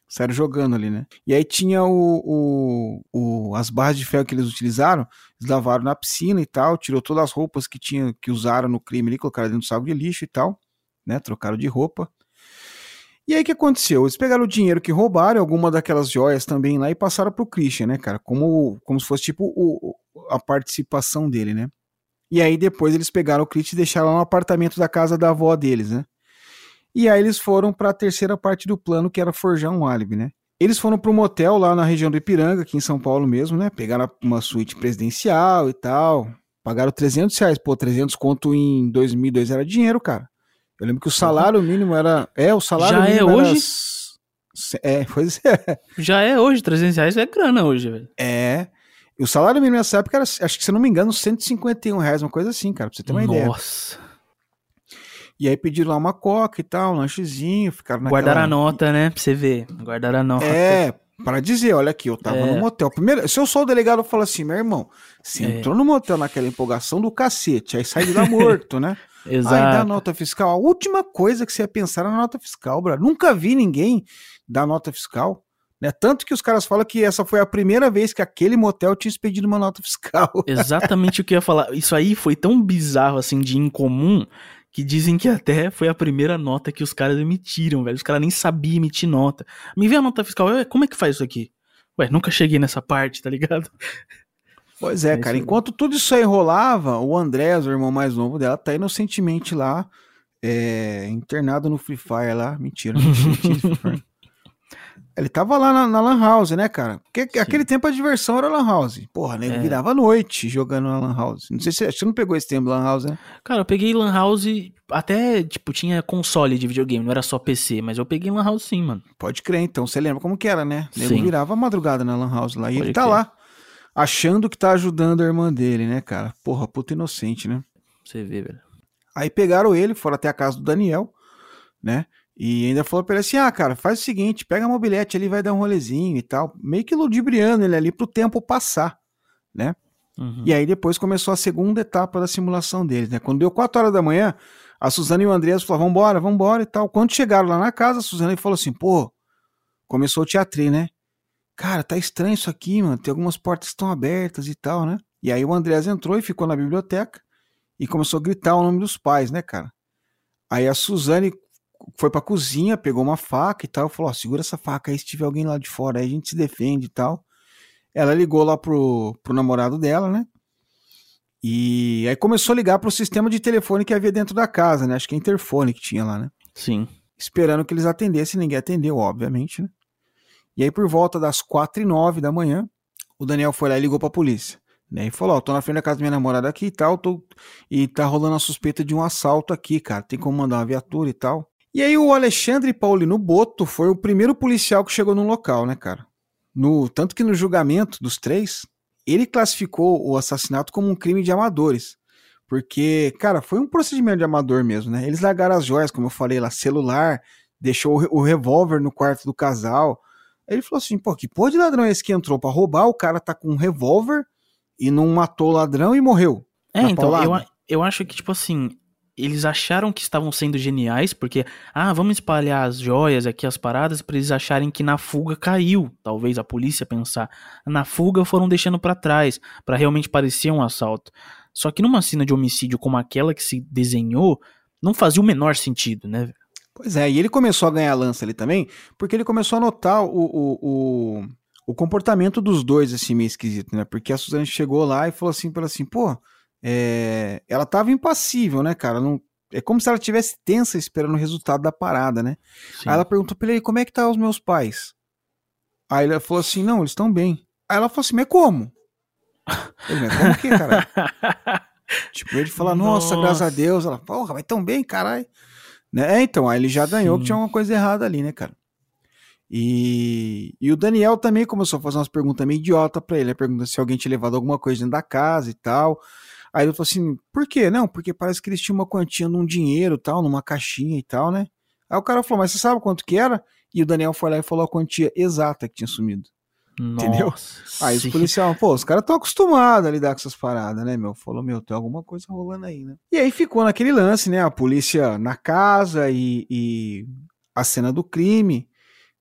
Saíram jogando ali, né? E aí tinha o, o, o, as barras de ferro que eles utilizaram, eles lavaram na piscina e tal, tirou todas as roupas que tinha que usaram no crime ali, colocaram dentro do saco de lixo e tal, né? Trocaram de roupa. E aí o que aconteceu? Eles pegaram o dinheiro que roubaram, alguma daquelas joias também lá e passaram pro Christian, né, cara? Como, como se fosse tipo o, a participação dele, né? E aí depois eles pegaram o Christian e deixaram lá no apartamento da casa da avó deles, né? E aí eles foram para a terceira parte do plano, que era forjar um álibi, né? Eles foram para um motel lá na região do Ipiranga, aqui em São Paulo mesmo, né? Pegaram uma suíte presidencial e tal. Pagaram 300 reais. Pô, 300 conto em 2002 era dinheiro, cara. Eu lembro que o salário mínimo era. É, o salário Já mínimo é hoje? É, pois é. Já é hoje, 300 reais é grana hoje, velho. É. E o salário mínimo nessa época era, acho que se não me engano, 151 reais, uma coisa assim, cara, pra você ter uma Nossa. ideia. Nossa. E aí pediram lá uma coca e tal, um lanchezinho, ficaram naquela... Guardaram a nota, né? Pra você ver. Guardaram a nota. É, para dizer, olha aqui, eu tava é. no motel. Primeiro, se eu sou o delegado, eu falo assim, meu irmão, você é. entrou no motel naquela empolgação do cacete, aí sai de lá morto, né? Exato. Aí dá nota fiscal. A última coisa que você ia pensar era na nota fiscal, bro. Nunca vi ninguém dar nota fiscal. Né? Tanto que os caras falam que essa foi a primeira vez que aquele motel tinha expedido uma nota fiscal. Exatamente o que eu ia falar. Isso aí foi tão bizarro, assim, de incomum, que dizem que até foi a primeira nota que os caras emitiram, velho. Os caras nem sabiam emitir nota. Me vê a nota fiscal. Ué, como é que faz isso aqui? Ué, nunca cheguei nessa parte, tá ligado? Pois é, é cara. Enquanto tudo isso aí rolava, o Andrés, o irmão mais novo dela, tá inocentemente lá, é, internado no Free Fire lá. Mentira, mentira. Ele tava lá na, na Lan House, né, cara? Porque Sim. aquele tempo a diversão era Lan House. Porra, né? É. Virava noite jogando na Lan House. Não sei se você não pegou esse tempo Lan House, né? Cara, eu peguei Lan House até, tipo, tinha console de videogame, não era só PC, mas eu peguei Lan House sim, mano. Pode crer, então. Você lembra como que era, né? Ele virava madrugada na Lan House lá. E Pode ele tá crer. lá, achando que tá ajudando a irmã dele, né, cara? Porra, puta inocente, né? Você vê, velho. Aí pegaram ele, foram até a casa do Daniel, né? E ainda falou pra ele assim: ah, cara, faz o seguinte, pega a mobilete ali, vai dar um rolezinho e tal. Meio que ludibriando ele ali pro tempo passar, né? Uhum. E aí depois começou a segunda etapa da simulação deles, né? Quando deu 4 horas da manhã, a Suzana e o Andrés falaram: vambora, vambora e tal. Quando chegaram lá na casa, a Suzana falou assim: pô, começou o teatro, né? Cara, tá estranho isso aqui, mano. Tem algumas portas que estão abertas e tal, né? E aí o Andrés entrou e ficou na biblioteca e começou a gritar o nome dos pais, né, cara? Aí a Suzane foi pra cozinha, pegou uma faca e tal, falou, ó, segura essa faca aí se tiver alguém lá de fora, aí a gente se defende e tal. Ela ligou lá pro, pro namorado dela, né? E aí começou a ligar pro sistema de telefone que havia dentro da casa, né? Acho que é interfone que tinha lá, né? Sim. Esperando que eles atendessem, ninguém atendeu, obviamente, né? E aí por volta das quatro e nove da manhã, o Daniel foi lá e ligou pra polícia. Né, e falou, ó, tô na frente da casa da minha namorada aqui e tal, tô, e tá rolando a suspeita de um assalto aqui, cara, tem como mandar uma viatura e tal. E aí o Alexandre Paulino Boto foi o primeiro policial que chegou no local, né, cara? No, tanto que no julgamento dos três, ele classificou o assassinato como um crime de amadores. Porque, cara, foi um procedimento de amador mesmo, né? Eles largaram as joias, como eu falei lá, celular, deixou o revólver no quarto do casal. Aí ele falou assim, pô, que porra de ladrão é esse que entrou para roubar? O cara tá com um revólver e não matou o ladrão e morreu. É, então, eu, eu acho que, tipo assim, eles acharam que estavam sendo geniais, porque, ah, vamos espalhar as joias aqui, as paradas, para eles acharem que na fuga caiu. Talvez a polícia pensar. Na fuga foram deixando para trás, para realmente parecer um assalto. Só que numa cena de homicídio como aquela que se desenhou, não fazia o menor sentido, né? Pois é, e ele começou a ganhar lança ali também, porque ele começou a notar o, o, o, o comportamento dos dois, assim, meio esquisito, né? Porque a Suzane chegou lá e falou assim, para assim, pô, é, ela tava impassível, né, cara? Não, é como se ela tivesse tensa esperando o resultado da parada, né? Sim. Aí ela perguntou pra ele, como é que tá os meus pais? Aí ele falou assim, não, eles estão bem. Aí ela falou assim, mas como? Ele, mas como que, cara? Tipo, ele fala, nossa, nossa, graças a Deus. Ela, porra, vai tão bem, caralho. Né? É, então, aí ele já ganhou Sim. que tinha uma coisa errada ali, né, cara? E, e o Daniel também começou a fazer umas perguntas meio idiota pra ele. Ele pergunta se alguém tinha levado alguma coisa dentro da casa e tal. Aí ele falou assim: por quê? Não, porque parece que eles tinham uma quantia num dinheiro tal, numa caixinha e tal, né? Aí o cara falou: mas você sabe quanto que era? E o Daniel foi lá e falou a quantia exata que tinha sumido. Nossa, Entendeu? Aí os policiais, pô, os caras estão acostumados a lidar com essas paradas, né, meu? Falou, meu, tem alguma coisa rolando aí, né? E aí ficou naquele lance, né? A polícia na casa e, e a cena do crime.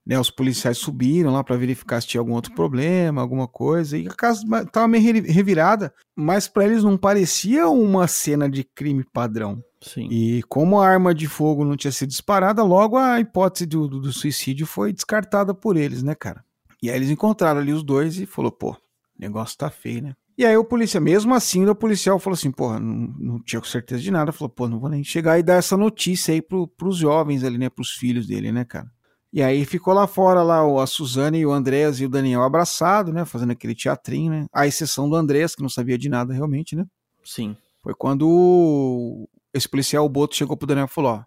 Né, os policiais subiram lá para verificar se tinha algum outro problema, alguma coisa, e a casa tava meio revirada, mas para eles não parecia uma cena de crime padrão. Sim. E como a arma de fogo não tinha sido disparada, logo a hipótese do, do, do suicídio foi descartada por eles, né, cara? E aí eles encontraram ali os dois e falou, pô, o negócio tá feio, né? E aí o polícia, mesmo assim, o policial falou assim, porra, não, não tinha certeza de nada, falou, pô, não vou nem chegar e dar essa notícia aí pro, pros jovens ali, né, pros filhos dele, né, cara? E aí ficou lá fora lá a Suzane e o Andrés e o Daniel abraçado, né, fazendo aquele teatrinho, né? A exceção do Andrés, que não sabia de nada realmente, né? Sim. Foi quando esse policial, o Boto, chegou pro Daniel e falou, ó,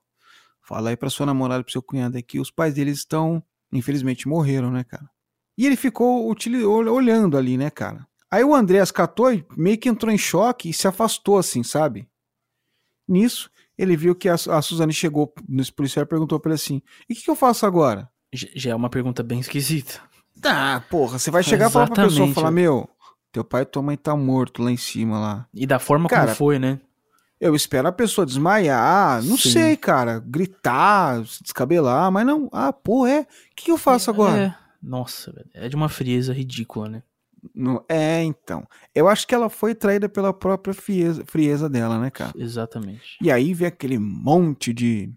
fala aí pra sua namorada, pro seu cunhado aqui, os pais deles estão, infelizmente, morreram, né, cara? E ele ficou olhando ali, né, cara? Aí o Andrés catou e meio que entrou em choque e se afastou, assim, sabe? Nisso, ele viu que a, a Suzane chegou nesse policial e perguntou pra ele assim: E o que, que, eu faço agora? Já é uma pergunta bem esquisita. Tá, porra, você vai chegar e falar pra pessoa falar: Meu, teu pai e tua mãe tá morto lá em cima lá. E da forma cara, como foi, né? Eu espero a pessoa desmaiar, não Sim. sei, cara, gritar, se descabelar, mas não. Ah, porra, é. O que, que eu faço é, agora? É. Nossa, velho. É de uma frieza ridícula, né? No, é, então. Eu acho que ela foi traída pela própria frieza, frieza dela, né, cara? Exatamente. E aí vê aquele monte de,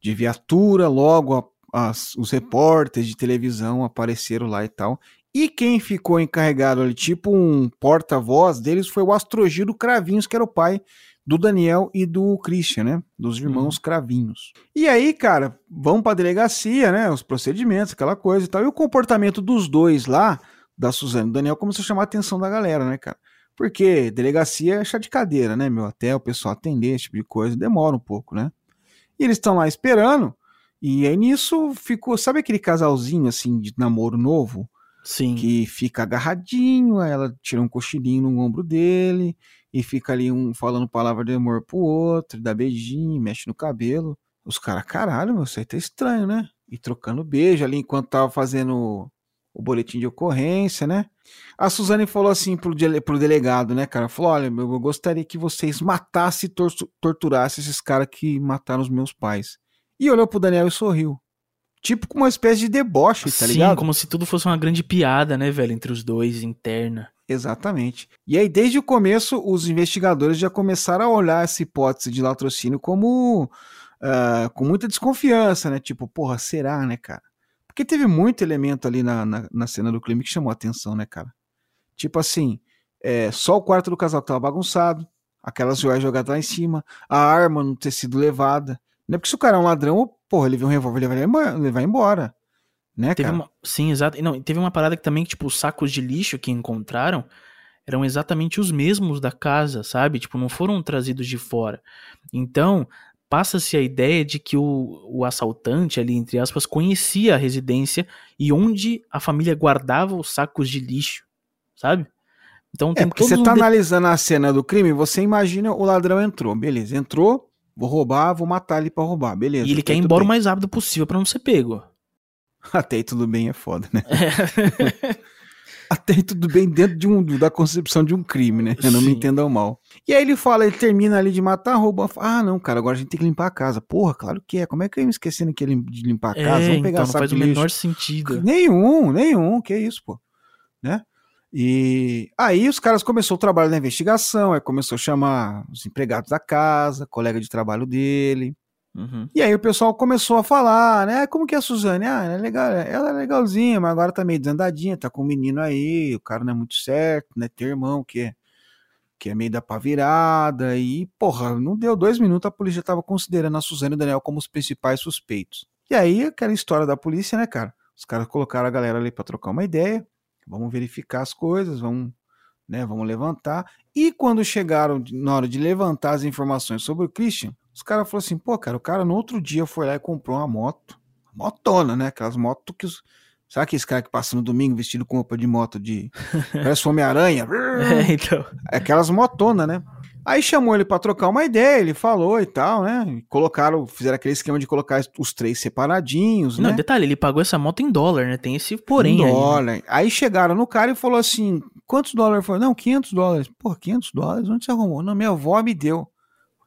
de viatura, logo a, as, os repórteres de televisão apareceram lá e tal. E quem ficou encarregado ali, tipo um porta-voz deles, foi o Astrogiro Cravinhos, que era o pai do Daniel e do Christian, né? Dos irmãos uhum. Cravinhos. E aí, cara, vão pra delegacia, né? Os procedimentos, aquela coisa e tal. E o comportamento dos dois lá, da Suzane e do Daniel, começou a chamar a atenção da galera, né, cara? Porque delegacia é chá de cadeira, né, meu? Até o pessoal atender esse tipo de coisa demora um pouco, né? E eles estão lá esperando. E aí nisso ficou, sabe aquele casalzinho assim de namoro novo? Sim. Que fica agarradinho, aí ela tira um cochilinho no ombro dele e fica ali um falando palavra de amor pro outro, dá beijinho, mexe no cabelo. Os caras, caralho, meu, isso aí tá estranho, né? E trocando beijo ali enquanto tava fazendo o boletim de ocorrência, né? A Suzane falou assim pro, dele, pro delegado, né, cara? Falou: olha, eu gostaria que vocês matassem e tor torturassem esses caras que mataram os meus pais. E olhou pro Daniel e sorriu. Tipo com uma espécie de deboche, tá Sim, ligado? como se tudo fosse uma grande piada, né, velho, entre os dois, interna. Exatamente. E aí, desde o começo, os investigadores já começaram a olhar essa hipótese de latrocínio como uh, com muita desconfiança, né? Tipo, porra, será, né, cara? Porque teve muito elemento ali na, na, na cena do crime que chamou a atenção, né, cara? Tipo assim, é, só o quarto do casal tava bagunçado, aquelas joias jogadas lá em cima, a arma não ter sido levada. Não é porque se o cara é um ladrão, porra, ele viu um revólver, ele vai embora né, teve cara? Uma, sim, exato. Não, teve uma parada que também, tipo, os sacos de lixo que encontraram eram exatamente os mesmos da casa, sabe? Tipo, não foram trazidos de fora. Então, passa-se a ideia de que o, o assaltante ali, entre aspas, conhecia a residência e onde a família guardava os sacos de lixo, sabe? Então é, porque você tá de... analisando a cena do crime, você imagina o ladrão entrou, beleza, entrou, vou roubar, vou matar ele para roubar, beleza. E ele quer ir embora bem. o mais rápido possível para não ser pego. Até aí tudo bem é foda, né? É. Até aí tudo bem dentro de um, da concepção de um crime, né? Eu não Sim. me entendam mal. E aí ele fala, ele termina ali de matar, rouba. Ah, não, cara, agora a gente tem que limpar a casa. Porra, claro que é. Como é que eu ia me esquecendo que de limpar a é, casa? É, Vamos pegar então, não faz o menor sentido. Nenhum, nenhum. Que isso, pô. Né? E aí os caras começou o trabalho da investigação, aí começou a chamar os empregados da casa, colega de trabalho dele. Uhum. E aí o pessoal começou a falar, né? Como que é a Suzane? Ah, ela é legal, ela é legalzinha, mas agora tá meio desandadinha, tá com um menino aí, o cara não é muito certo, né? Tem irmão que é, que é meio da pavirada, e, porra, não deu dois minutos, a polícia tava considerando a Suzane e o Daniel como os principais suspeitos. E aí, aquela história da polícia, né, cara? Os caras colocaram a galera ali pra trocar uma ideia, vamos verificar as coisas, vamos né? Vamos levantar. E quando chegaram na hora de levantar as informações sobre o Christian, os caras falaram assim: pô, cara, o cara no outro dia foi lá e comprou uma moto. Motona, né? Aquelas motos que os. Sabe aqueles caras que passam no domingo vestido com roupa de moto de. Parece Homem-Aranha? É, então. Aquelas motonas, né? Aí chamou ele para trocar uma ideia, ele falou e tal, né? E colocaram, fizeram aquele esquema de colocar os três separadinhos, Não, né? detalhe, ele pagou essa moto em dólar, né? Tem esse porém Um aí. né? dólar. Aí chegaram no cara e falou assim: quantos dólares foi? Não, 500 dólares. Pô, 500 dólares? Onde você arrumou? Não, minha avó me deu.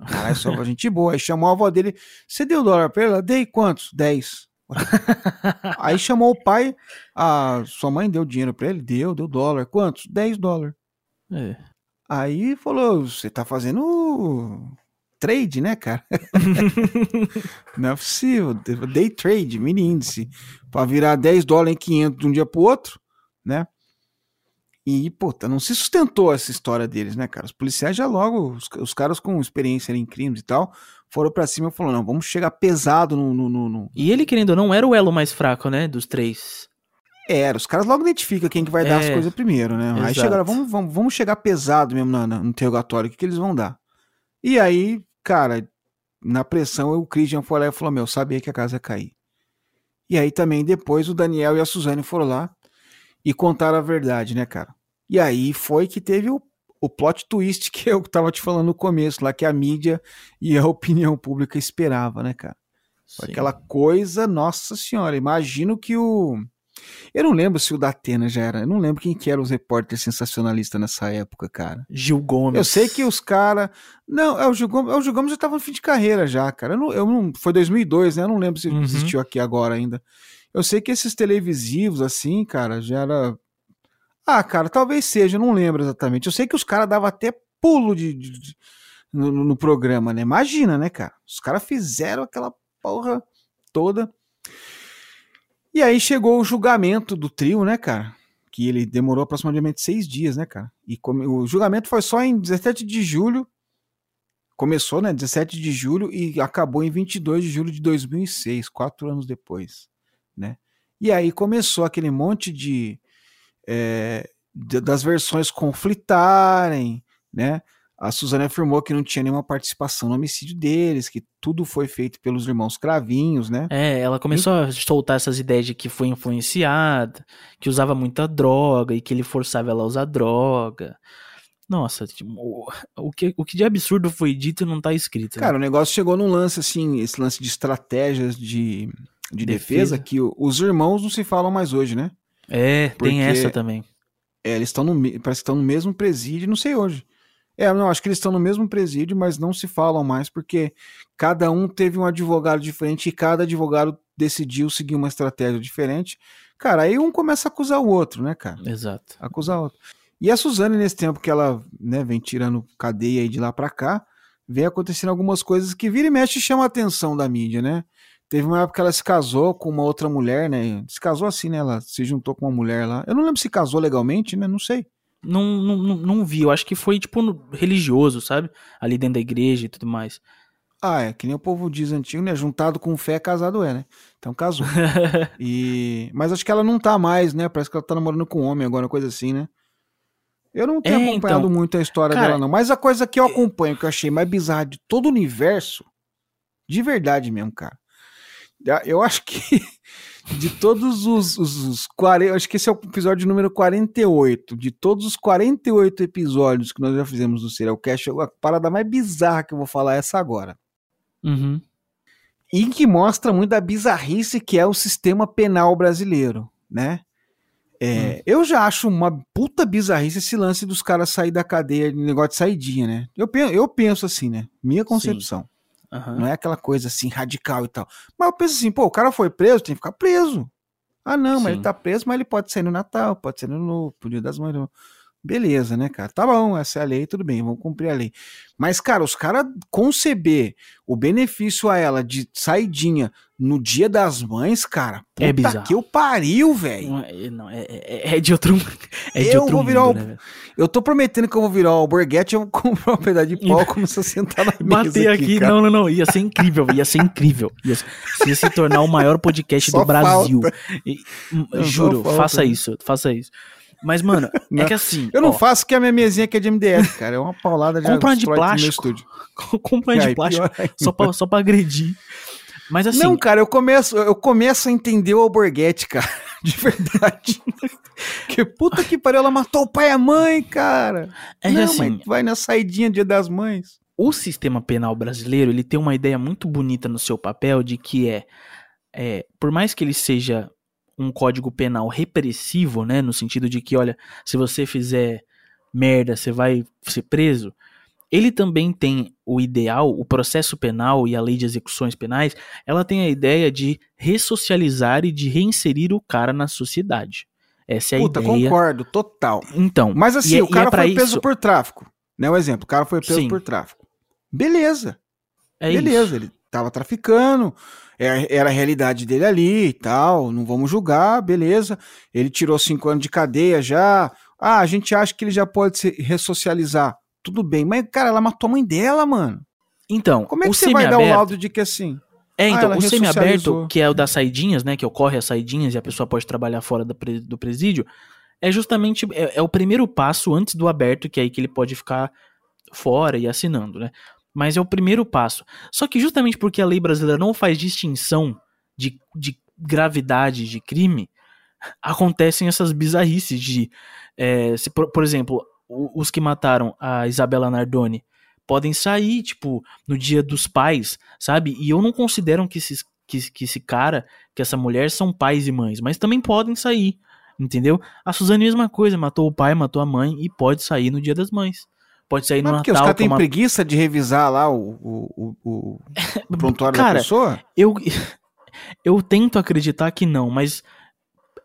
Caralho, só pra gente boa. Aí chamou a avó dele: você deu dólar pra ela? Dei quantos? 10. Aí chamou o pai: a sua mãe deu dinheiro pra ele? Deu, deu dólar. Quantos? 10 dólares. É. Aí falou: você tá fazendo trade, né, cara? Não é possível. Day trade, mini índice. Pra virar 10 dólares em 500 de um dia pro outro, né? E, puta, não se sustentou essa história deles, né, cara? Os policiais já logo, os, os caras com experiência em crimes e tal, foram pra cima e falaram: não, vamos chegar pesado no. no, no, no... E ele, querendo ou não, era o elo mais fraco, né? Dos três. Era, os caras logo identificam quem que vai dar as É, coisas primeiro, né? Aí exato. chegaram, vamos, vamos, vamos chegar pesado mesmo na- no interrogatório, o que, que eles vão dar? E aí, cara, na pressão, o Christian foi lá e falou: Meu, sabia que a casa ia cair. E aí também depois o Daniel e a Suzane foram lá e contaram a verdade, né, cara? E aí foi que teve o, o plot twist que eu tava te falando no começo, lá que a mídia e a opinião pública esperava, né, cara? Foi Sim. Aquela coisa, nossa senhora, imagino que o. Eu não lembro se o da Atena já era. Eu não lembro quem que eram os repórteres sensacionalistas nessa época, cara. Gil Gomes. Eu sei que os caras. Não, é o Gil Gomes, é, o Gil Gomes já tava no fim de carreira já, cara. Eu não, eu não- foi 2002, né? Eu não lembro se Uhum. existiu aqui agora ainda. Eu sei que esses televisivos, assim, cara, já era. Ah, cara, talvez seja, não lembro exatamente. Eu sei que os caras davam até pulo de, de- de- no, no- programa, né? Imagina, né, cara? Os caras fizeram aquela porra toda. E aí chegou o julgamento do trio, né, cara? Que ele demorou aproximadamente seis dias, né, cara? E come- o julgamento foi só em 17 de julho. Começou, né? 17 de julho e acabou em 22 de julho de 2006, quatro anos depois? E aí começou aquele monte de. é, das versões conflitarem, né? A Suzana afirmou que não tinha nenhuma participação no homicídio deles, que tudo foi feito pelos irmãos Cravinhos, né? É, ela começou a soltar essas ideias de que foi influenciada, que usava muita droga e que ele forçava ela a usar droga. Nossa, tipo, o, o que, o que de absurdo foi dito não tá escrito. né? Cara, o negócio chegou num lance assim, esse lance de estratégias de, de defesa, Defesa. que o- os irmãos não se falam mais hoje, né? é, porque- tem essa também. É, eles estão no parece que estão no mesmo presídio, não sei hoje. É, não, acho que eles estão no mesmo presídio, mas não se falam mais porque cada um teve um advogado diferente e cada advogado decidiu seguir uma estratégia diferente. Cara, aí um começa a acusar o outro, né, cara? Exato. acusar outro. E a Suzane, nesse tempo que ela né, vem tirando cadeia aí de lá pra cá, vem acontecendo algumas coisas que vira e mexe e chama a atenção da mídia, né? Teve uma época que ela se casou com uma outra mulher, né? Se casou assim, né? Ela se juntou com uma mulher lá. Eu não lembro se casou legalmente, né? Não sei. Não, não, não, vi, eu acho que foi tipo religioso, sabe? Ali dentro da igreja e tudo mais. Ah, é, que nem o povo diz antigo, né? Juntado com fé, casado é, né? Então casou. e... Mas acho que ela não tá mais, né? Parece que ela tá namorando com um homem agora, coisa assim, né? Eu não tenho É, acompanhado então. muito a história Cara, dela, não. Mas a coisa que eu acompanho, que eu achei mais bizarra de todo o universo, de verdade mesmo, cara. Eu acho que de todos os, os, os 40, acho que esse é o episódio número 48. De todos os 48 episódios que nós já fizemos do Serial Cast, a parada mais bizarra que eu vou falar é essa agora Uhum. e que mostra muito da bizarrice que é o sistema penal brasileiro, né? É, Eu já acho uma puta bizarrice esse lance dos caras sair da cadeia, negócio de saidinha, né? Eu penso, eu penso assim, né? Minha concepção. Aham. Não é aquela coisa assim radical e tal. Mas eu penso assim, pô, o cara foi preso, tem que ficar preso. Ah, não, mas Sim. ele tá preso, mas ele pode sair no Natal, pode sair no no Dia das Mães. Beleza, né, cara? Tá bom, essa é a lei, tudo bem, vamos cumprir a lei. Mas, cara, os caras conceber o benefício a ela de saidinha no Dia das Mães, cara, puta É bizarro. que eu pariu, velho. Não, é, não, é, é- é de outro, é de Eu outro vou virar mundo, o- né? Eu tô prometendo que eu vou virar o Borghetti, eu vou comprar um pedaço de pau e começar a sentar na mesa Bater aqui, cara. não, não, não, ia ser incrível, ia ser incrível. Ia, ia se tornar o maior podcast do Brasil. E, juro, faça isso, faça isso. Mas, mano, é Não. que assim. Eu não ó, faço que a minha mesinha aqui é de MDF, cara. É uma paulada de Compra de plástico. estúdio. compra de Aí, plástico só pra, só pra agredir. Mas assim, não, cara, eu começo, eu começo a entender o Alborguete, cara. De verdade. que puta que pariu, ela matou o pai e a mãe, cara. é não, assim, vai na saidinha dia das mães. o sistema penal brasileiro ele tem uma ideia muito bonita no seu papel de que é, é, por mais que ele seja um código penal repressivo, né, no sentido de que, olha, se você fizer merda, você vai ser preso. Ele também tem o ideal, o processo penal e a lei de execuções penais, ela tem a ideia de ressocializar e de reinserir o cara na sociedade. Essa é a Puta, ideia. concordo, total. Então, Mas assim, e é- o é cara pra foi preso isso- por tráfico. Né, o exemplo, o cara foi preso Sim. por tráfico. Beleza, é beleza, isso. ele tava traficando, era, era a realidade dele ali e tal, não vamos julgar, beleza. Ele tirou cinco anos de cadeia já. Ah, a gente acha que ele já pode se ressocializar. Tudo bem, mas, cara, ela matou a mãe dela, mano. Então, Como é que você vai dar o laudo de que assim? É, Ah, então, ela o semiaberto, que é o das saidinhas, né, que ocorre as saidinhas e a pessoa pode trabalhar fora do presídio, é justamente, é, é o primeiro passo antes do aberto, que é aí que ele pode ficar fora e assinando, né? Mas é o primeiro passo. Só que justamente porque a lei brasileira não faz distinção de, de gravidade de crime, acontecem essas bizarrices de, é, se, por, por exemplo, os que mataram a Isabela Nardoni podem sair, tipo, no dia dos pais, sabe? E eu não considero que, esses, que, que esse cara, que essa mulher são pais e mães, mas também podem sair, entendeu? A Suzane, mesma coisa, matou o pai, matou a mãe e pode sair no dia das mães. Pode sair no Mas porque os Natal. caras têm tomar- preguiça de revisar lá o, o, o, o prontuário da Cara, pessoa? Eu, eu tento acreditar que não, mas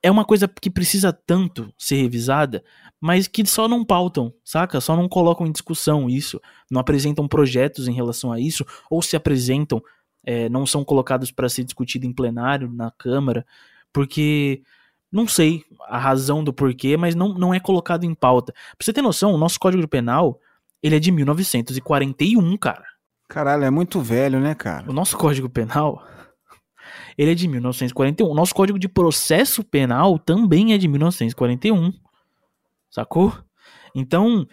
é uma coisa que precisa tanto ser revisada, mas que só não pautam, saca? Só não colocam em discussão isso, não apresentam projetos em relação a isso, ou se apresentam, é, não são colocados para ser discutido em plenário, na Câmara, porque não sei a razão do porquê, mas não, não é colocado em pauta. Pra você ter noção, o nosso Código Penal, ele é de 1941, cara. Caralho, é muito velho, né, cara? O nosso Código Penal, ele é de 1941. O nosso Código de Processo Penal também é de 1941. Sacou? Então,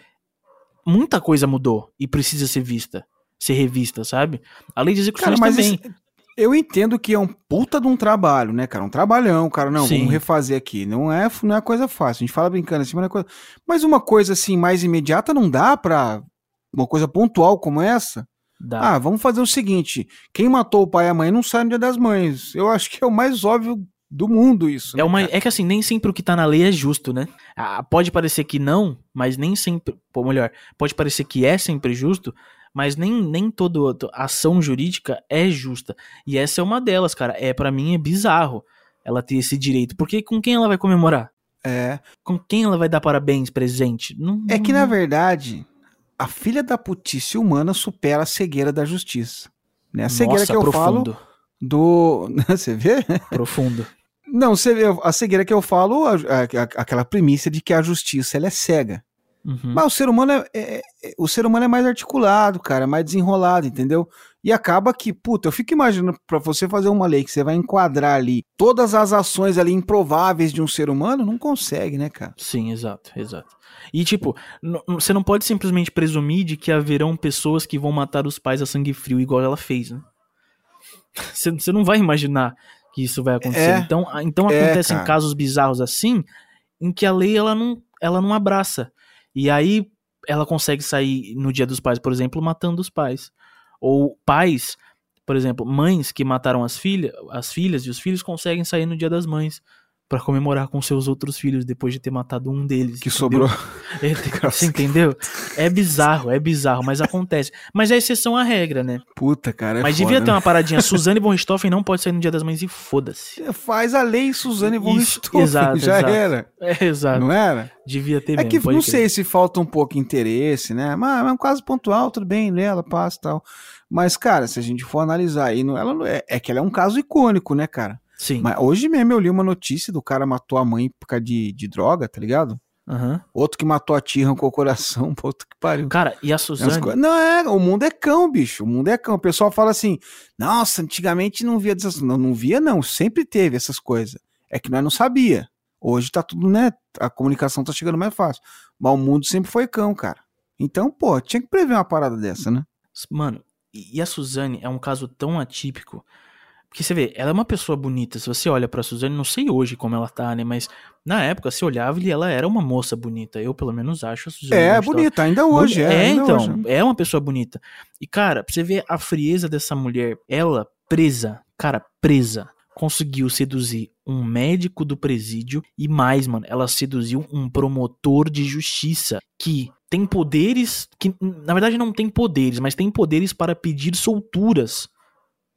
muita coisa mudou e precisa ser vista, ser revista, sabe? A lei de execuções Cara, também. isso- eu entendo que é um puta de um trabalho, né, cara? Um trabalhão, cara. Não, Sim. vamos refazer aqui. Não é, não é coisa fácil. A gente fala brincando assim, mas não é coisa. Mas uma coisa assim mais imediata não dá pra. Uma coisa pontual como essa? Dá. Ah, vamos fazer o seguinte: quem matou o pai e a mãe não sai no dia das mães. Eu acho que é o mais óbvio do mundo isso. É, né, uma, cara? é que assim, nem sempre o que tá na lei é justo, né? Ah, pode parecer que não, mas nem sempre. Ou melhor, pode parecer que é sempre justo, mas nem, nem toda ação jurídica é justa. E essa é uma delas, cara. É para mim é bizarro ela ter esse direito. Porque com quem ela vai comemorar? É. Com quem ela vai dar parabéns, presente? Não, É que, na verdade, a filha da putice humana supera a cegueira da justiça. Né? A cegueira Nossa, que eu falo profundo, do. Você vê? profundo. Não, você vê, a cegueira que eu falo, a- a- aquela premissa de que a justiça ela é cega. Uhum. Mas o ser humano é, é- é- o ser humano é mais articulado, cara, é mais desenrolado, entendeu? E acaba que, puta, eu fico imaginando pra você fazer uma lei que você vai enquadrar ali todas as ações ali improváveis de um ser humano, não consegue, né, cara? Sim, exato, exato. E tipo, você não pode simplesmente presumir de que haverão pessoas que vão matar os pais a sangue frio igual ela fez, né? Você, não vai imaginar que isso vai acontecer. É, então, então é, acontecem cara. casos bizarros assim, em que a lei ela não, ela não abraça. E aí ela consegue sair no dia dos pais, por exemplo, matando os pais. Ou pais, por exemplo, mães que mataram as filhas, as filhas e os filhos conseguem sair no dia das mães pra comemorar com seus outros filhos depois de ter matado um deles. Que entendeu? sobrou. É, Você entendeu? É bizarro, é bizarro, mas acontece. Mas é exceção à regra, né? Puta, cara. É mas foda, devia ter né? uma paradinha. Suzane von Richthofen não pode sair no dia das mães e foda-se. Faz a lei Suzane von Isso, Richthofen, exato, já exato. era. É, exato. Não era? Devia ter É mesmo. que não crer. sei se falta um pouco de interesse, né? Mas é um caso pontual, tudo bem, né? Ela passa e tal. Mas, cara, se a gente for analisar aí, não- ela é, é que ela é um caso icônico, né, cara? Sim. Mas hoje mesmo eu li uma notícia do cara matou a mãe por causa de, de droga, tá ligado? Aham. Outro que matou a tia, arrancou o coração, puta que pariu. Cara, e a umas Suzane? Não, é, o mundo é cão, bicho. O mundo é cão. O pessoal fala assim: nossa, antigamente não via dessas. Não, não via, não. Sempre teve essas coisas. É que nós não sabia. Hoje tá tudo, né? A comunicação tá chegando mais fácil. Mas o mundo sempre foi cão, cara. Então, pô, tinha que prever uma parada dessa, né? Mano, e a Suzane é um caso tão atípico. Porque você vê, ela é uma pessoa bonita. Se você olha pra Suzane, não sei hoje como ela tá, né? Mas na época, se olhava e ela era uma moça bonita. Eu, pelo menos, acho a Suzane. É, bonita, ainda hoje. É, é ainda então, hoje. é uma pessoa bonita. E, cara, pra você ver a frieza dessa mulher, ela presa, cara, presa, conseguiu seduzir um médico do presídio e mais, mano, ela seduziu um promotor de justiça que tem poderes que na verdade não tem poderes, mas tem poderes para pedir solturas,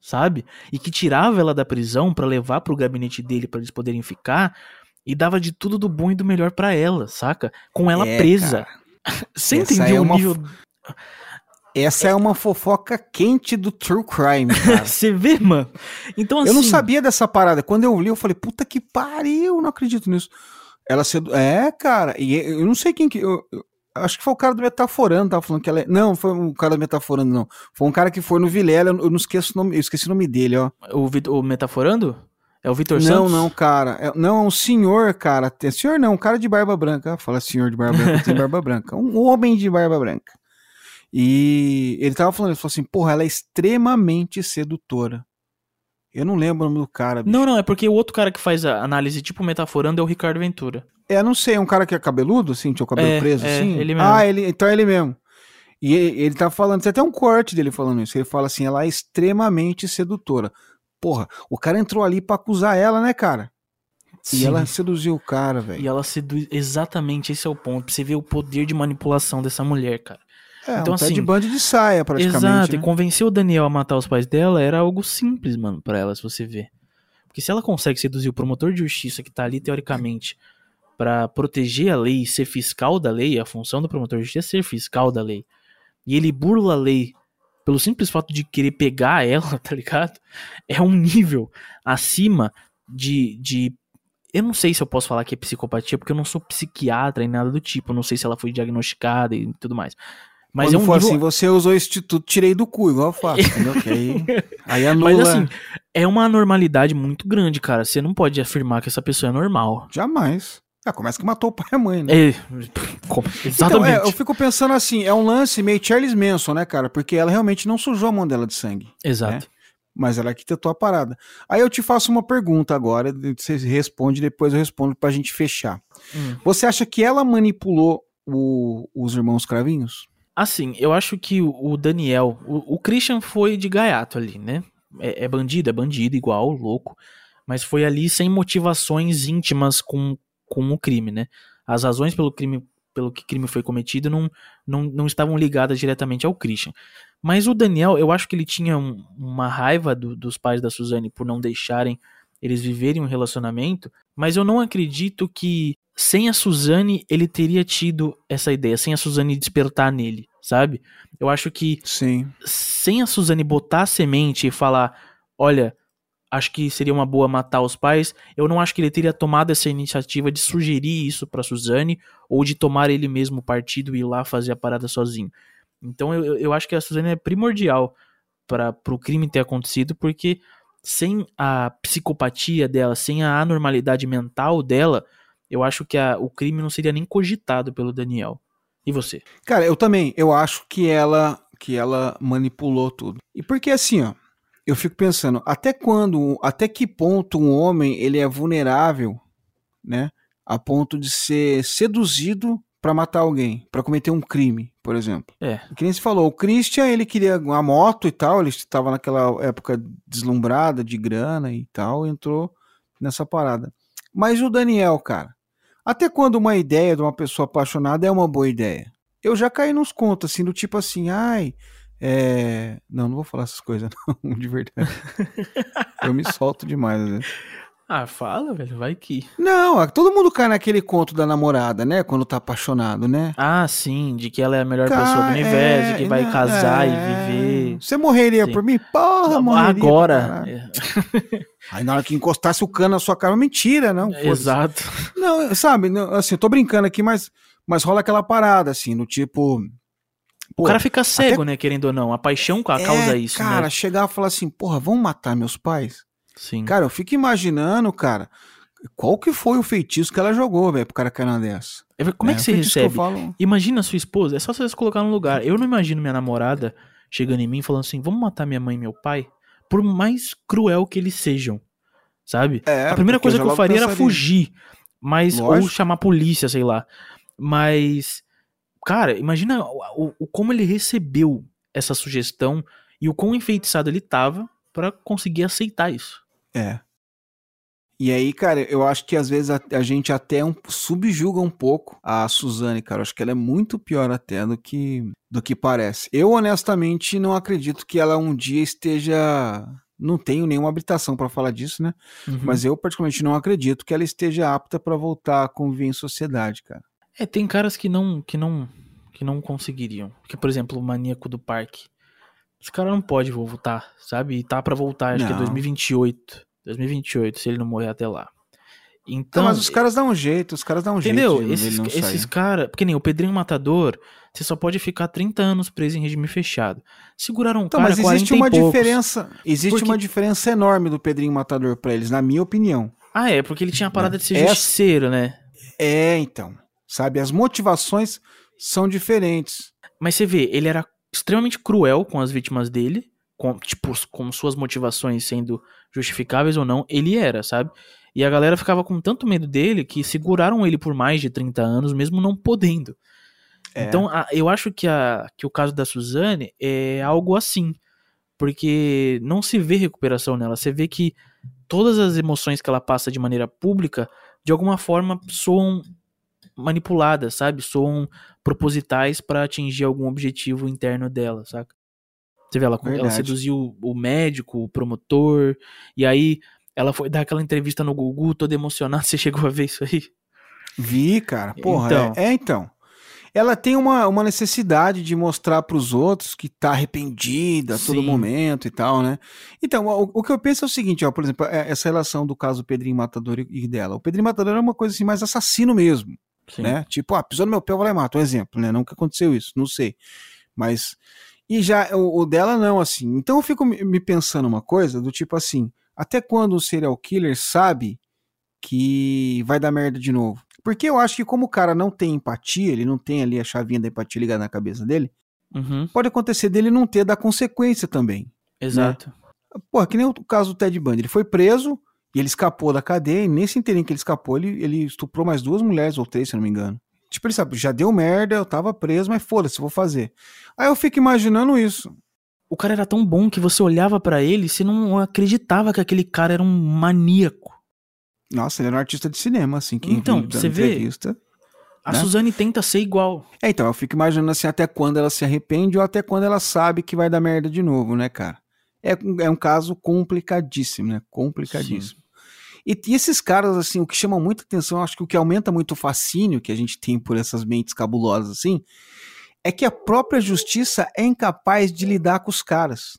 sabe? E que tirava ela da prisão para levar pro gabinete dele para eles poderem ficar e dava de tudo do bom e do melhor para ela, saca? Com ela É, presa. cara. Você Essa entendeu é o uma nível? Essa é uma fofoca quente do true crime, cara. Você vê, mano? Então assim, Eu não sabia dessa parada. Quando eu li, eu falei, puta que pariu, não acredito nisso. Ela sedu... É, cara, e eu não sei quem que. Eu, eu acho que foi o cara do Metaforando, tava falando que ela é. Não, foi o cara do Metaforando, não. Foi um cara que foi no Vilela, eu não esqueço o nome, eu esqueci o nome dele, ó. o, Vit- o metaforando? É o Vitor Não, Santos? não, cara. É- não, é um senhor, cara. Tem- Senhor não, um cara de barba branca. Fala senhor de barba branca, tem barba branca. Um homem de barba branca. E ele tava falando, ele falou assim, porra, ela é extremamente sedutora. Eu não lembro o nome do cara, bicho. Não, não, é porque o outro cara que faz a análise tipo metaforando é o Ricardo Ventura. É, não sei, é um cara que é cabeludo, assim, tinha o cabelo É, preso, é, assim? ele mesmo. Ah, ele, então é ele mesmo. E ele, tá falando, tem até um corte dele falando isso. Ele fala assim, ela é extremamente sedutora. Porra, o cara entrou ali pra acusar ela, né, cara? E Sim. ela seduziu o cara, velho. E ela seduz. Exatamente, esse é o ponto. Pra você ver o poder de manipulação dessa mulher, cara. É, Então, um assim, de band de saia, praticamente. Exato, né? e convencer o Daniel a matar os pais dela era algo simples, mano, pra ela, se você ver. Porque se ela consegue seduzir o promotor de justiça que tá ali, teoricamente, pra proteger a lei e ser fiscal da lei, a função do promotor de justiça é ser fiscal da lei. E ele burla a lei pelo simples fato de querer pegar ela, tá ligado? É um nível acima de, de. Eu não sei se eu posso falar que é psicopatia, porque eu não sou psiquiatra e nada do tipo. Eu não sei se ela foi diagnosticada e tudo mais. Mas Quando é um for nível assim, você usou o instituto, tirei do cu, igual eu faço, entendeu? Que aí, aí anula. Mas assim, é uma anormalidade muito grande, cara. Você não pode afirmar que essa pessoa é normal. Jamais. Ah, começa que matou o pai e a mãe, né? É, como- Então, exatamente. é, eu fico pensando assim, é um lance meio Charles Manson, né, cara? Porque ela realmente não sujou a mão dela de sangue. Exato. Mas ela arquitetou a parada. Aí eu te faço uma pergunta agora, você responde, depois eu respondo pra gente fechar. Hum. Você acha que ela manipulou o- os irmãos cravinhos? Assim, eu acho que o Daniel, o, o Christian foi de gaiato ali, né? É, é bandido, é bandido, igual, louco. Mas foi ali sem motivações íntimas com, com o crime, né? As razões pelo crime, pelo que crime foi cometido não, não, não estavam ligadas diretamente ao Christian. Mas o Daniel, eu acho que ele tinha um- uma raiva do- dos pais da Suzane por não deixarem eles viverem um relacionamento, mas eu não acredito que sem a Suzane ele teria tido essa ideia, sem a Suzane despertar nele, sabe? Eu acho que Sim. sem a Suzane botar a semente e falar, olha, acho que seria uma boa matar os pais, eu não acho que ele teria tomado essa iniciativa de sugerir isso pra Suzane ou de tomar ele mesmo partido e ir lá fazer a parada sozinho. Então eu, eu- eu acho que a Suzane é primordial para o crime ter acontecido, porque sem a psicopatia dela, sem a anormalidade mental dela, eu acho que a- o crime não seria nem cogitado pelo Daniel. E você? Cara, eu também, eu acho que ela que ela manipulou tudo. E porque assim, ó, eu fico pensando, até quando, até que ponto um homem ele é vulnerável, né, a ponto de ser seduzido pra matar alguém, pra cometer um crime, por exemplo. É. Que nem se falou, o Christian, ele queria uma moto e tal, ele estava naquela época deslumbrada de grana e tal, entrou nessa parada. Mas o Daniel, cara, até quando uma ideia de uma pessoa apaixonada é uma boa ideia? Eu já caí nos contos, assim, do tipo assim, ai, é... Não, não vou falar essas coisas, não, de verdade. Eu me solto demais, né? Ah, fala, velho, vai que. Não, todo mundo cai naquele conto da namorada, né? Quando tá apaixonado, né? Ah, sim, de que ela é a melhor Cara, pessoa do universo, é, que vai não, casar é. e viver. Você morreria Sim. por mim? Porra, morreria. pra Agora. é, Aí na hora que encostasse o cano na sua cara, mentira, não. Exato. Não, sabe, não, assim, eu tô brincando aqui, mas, mas rola aquela parada, assim, no tipo. O pô, cara fica cego, né, querendo ou não. A paixão ca- é, causa isso, Cara, né? chegar e falar assim, porra, vamos matar meus pais? Sim. Cara, eu fico imaginando, cara, Qual que foi o feitiço que ela jogou, velho, pro cara cair dessa? É, Como é que você recebe? eu falo... Imagina a sua esposa, é só você se colocar no lugar. Eu não imagino minha namorada chegando em mim e falando assim: vamos matar minha mãe e meu pai, por mais cruel que eles sejam. Sabe? É, a primeira coisa já que eu faria era pensaria. fugir. Mas, ou Lógico. chamar a polícia, sei lá. Mas, cara, imagina o, o- como ele recebeu essa sugestão e o quão enfeitiçado ele tava pra conseguir aceitar isso. É. E aí, cara, eu acho que às vezes a, a gente até um, subjuga um pouco a Suzane, cara. Eu acho que ela é muito pior até do que, do que parece. Eu, honestamente, não acredito que ela um dia esteja. Não tenho nenhuma habilitação pra falar disso, né? Uhum. Mas eu, particularmente, não acredito que ela esteja apta pra voltar a conviver em sociedade, cara. É, tem caras que não, que não, que não conseguiriam. Que, por exemplo, o maníaco do parque. Esse cara não pode voltar, sabe? E tá pra voltar, acho que é Não. 2028. 2028, se ele não morrer até lá. Então, Então, mas os caras dão um jeito, os caras dão um entendeu? jeito de esses não esses caras, porque nem o Pedrinho Matador, você só pode ficar 30 anos preso em regime fechado. Seguraram um Então, cara mas 40 existe uma diferença. Existe Porque- uma diferença enorme do Pedrinho Matador pra eles, na minha opinião. Ah, é, porque ele tinha a parada de ser Essa- justiceiro, né? É, então. Sabe, as motivações são diferentes. Mas você vê, ele era extremamente cruel com as vítimas dele, com, tipo, com suas motivações sendo justificáveis ou não, ele era, sabe? E a galera ficava com tanto medo dele que seguraram ele por mais de 30 anos, mesmo não podendo. É. Então, a- eu acho que, a, que o caso da Suzane é algo assim. Porque não se vê recuperação nela. Você vê que todas as emoções que ela passa de maneira pública, de alguma forma, soam manipuladas, sabe? Soam propositais pra atingir algum objetivo interno dela, saca? Você vê, ela, ela seduziu o médico, o promotor, e aí ela foi dar aquela entrevista no Gugu, toda emocionada. Você chegou a ver isso aí? Vi, cara. Porra, Então. é, é, então. Ela tem uma, uma necessidade de mostrar pros outros que tá arrependida a todo Sim. momento e tal, né? Então, o, o que eu penso é o seguinte, ó, por exemplo, é- essa relação do caso Pedrinho Matador e, e dela. O Pedrinho Matador é uma coisa assim mais assassino mesmo. Sim. né? Tipo, ah, pisou no meu pé, eu vou lá e mato. Um exemplo, né? Não que aconteceu isso, não sei. Mas. E já o, o dela não, assim. Então eu fico me pensando uma coisa do tipo assim: até quando o serial killer sabe que vai dar merda de novo? Porque eu acho que, como o cara não tem empatia, ele não tem ali a chavinha da empatia ligada na cabeça dele, Uhum, pode acontecer dele não ter da consequência também. exato. Porra, que nem o caso do Ted Bundy. Ele foi preso e ele escapou da cadeia. E nesse inteirinho que ele escapou, ele, ele estuprou mais duas mulheres, ou três, se não me engano. Tipo, ele sabe, já deu merda, eu tava preso, mas foda-se, vou fazer. Aí eu fico imaginando isso. O cara era tão bom que você olhava pra ele e você não acreditava que aquele cara era um maníaco. Nossa, ele era um artista de cinema, assim, que Então, você vê- entrevista. A Né? Suzane tenta ser igual. É, então, eu fico imaginando assim, até quando ela se arrepende ou até quando ela sabe que vai dar merda de novo, né, cara? É, é um caso complicadíssimo, né? Complicadíssimo. E, e esses caras, assim, o que chama muita atenção, eu acho que o que aumenta muito o fascínio que a gente tem por essas mentes cabulosas, assim, é que a própria justiça é incapaz de lidar com os caras.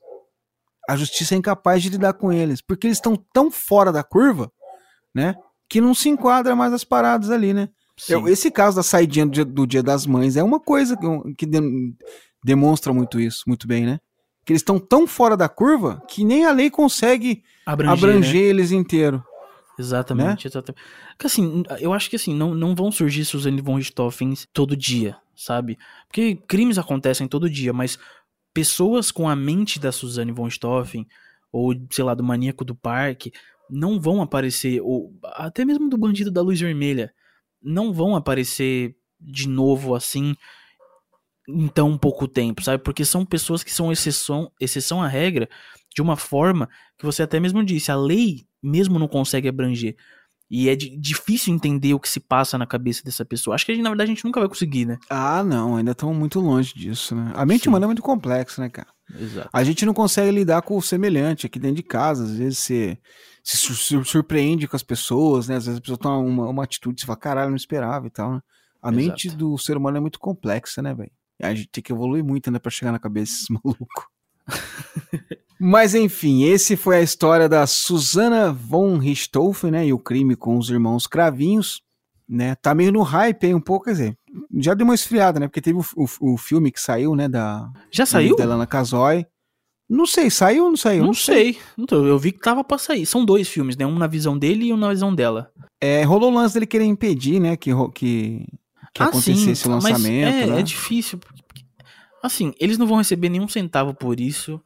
A justiça é incapaz de lidar com eles, porque eles estão tão fora da curva, né? Que não se enquadra mais as paradas ali, né? Eu- esse caso da saidinha do dia, do Dia das Mães é uma coisa que, que dem- demonstra muito isso, muito bem, né? Que eles estão tão fora da curva que nem a lei consegue Abranger, abranger, né? eles inteiro. Exatamente, exatamente. Porque assim, eu acho que assim, não, não vão surgir Suzane von Richthofen todo dia, sabe? Porque crimes acontecem todo dia, mas pessoas com a mente da Suzane von Richthofen, ou sei lá, do maníaco do parque, não vão aparecer, ou até mesmo do bandido da luz vermelha, não vão aparecer de novo assim em tão pouco tempo, sabe? Porque são pessoas que são exceção, exceção à regra de uma forma que você até mesmo disse, a lei mesmo não consegue abranger. E é di- difícil entender o que se passa na cabeça dessa pessoa. Acho que, a gente, na verdade, a gente nunca vai conseguir, né? Ah, não, ainda estamos muito longe disso, né? A mente Sim. humana é muito complexa, né, cara? Exato. A gente não consegue lidar com o semelhante aqui dentro de casa. Às vezes você se sur- sur- surpreende com as pessoas, né? Às vezes a pessoa toma uma, uma atitude e você fala, caralho, não esperava e tal, né? A mente Exato. do ser humano é muito complexa, né, velho? A gente tem que evoluir muito, né, pra chegar na cabeça desses malucos. Mas enfim, esse foi a história da Susana von Richthofen, né? E o crime com os irmãos Cravinhos, né? Tá meio no hype aí um pouco, quer dizer, já deu uma esfriada, né? Porque teve o, o- o filme que saiu, né? Da, Já saiu? da Lana Casoy. Não sei, saiu ou não saiu? Não, sei. Então, eu vi que tava pra sair. São dois filmes, né? Um na visão dele e um na visão dela. É, rolou o lance dele querer impedir, né, que, que, que Ah, acontecesse sim, o mas lançamento, é, né? é difícil. Assim, eles não vão receber nenhum centavo por isso.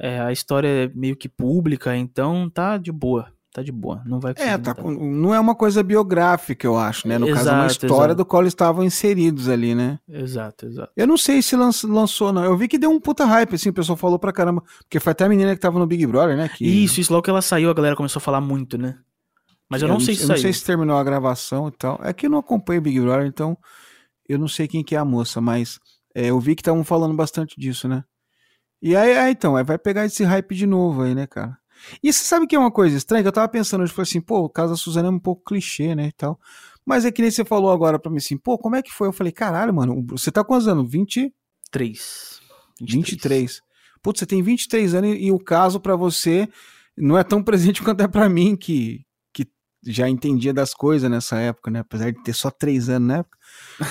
É, a história é meio que pública, então tá de boa. Tá de boa. Não vai É, tá com- não é uma coisa biográfica, eu acho, né? No caso, é uma Exato, história exato. do qual estavam inseridos ali, né? Exato, exato. Eu não sei se lanç- lançou, não. Eu vi que deu um puta hype, assim, o pessoal falou pra caramba. Porque foi até a menina que tava no Big Brother, né? Que... Isso, isso logo que ela saiu, a galera começou a falar muito, né? Mas eu não sei se Eu não saiu. sei se terminou a gravação e tal. É que eu não acompanho o Big Brother, então eu não sei quem que é a moça, mas é, eu vi que estavam falando bastante disso, né? E aí, aí, então, aí vai pegar esse hype de novo aí, né, cara? E você sabe que é uma coisa estranha? Que eu tava pensando, eu falei assim, pô, o caso da Suzana é um pouco clichê, né, e tal. Mas é que nem você falou agora pra mim assim, pô, como é que foi? Eu falei, caralho, mano, você tá quantos anos? 20? 3. 23. Putz, você tem 23 anos e, e o caso pra você não é tão presente quanto é pra mim, que, que já entendia das coisas nessa época, né? Apesar de ter só 3 anos na época.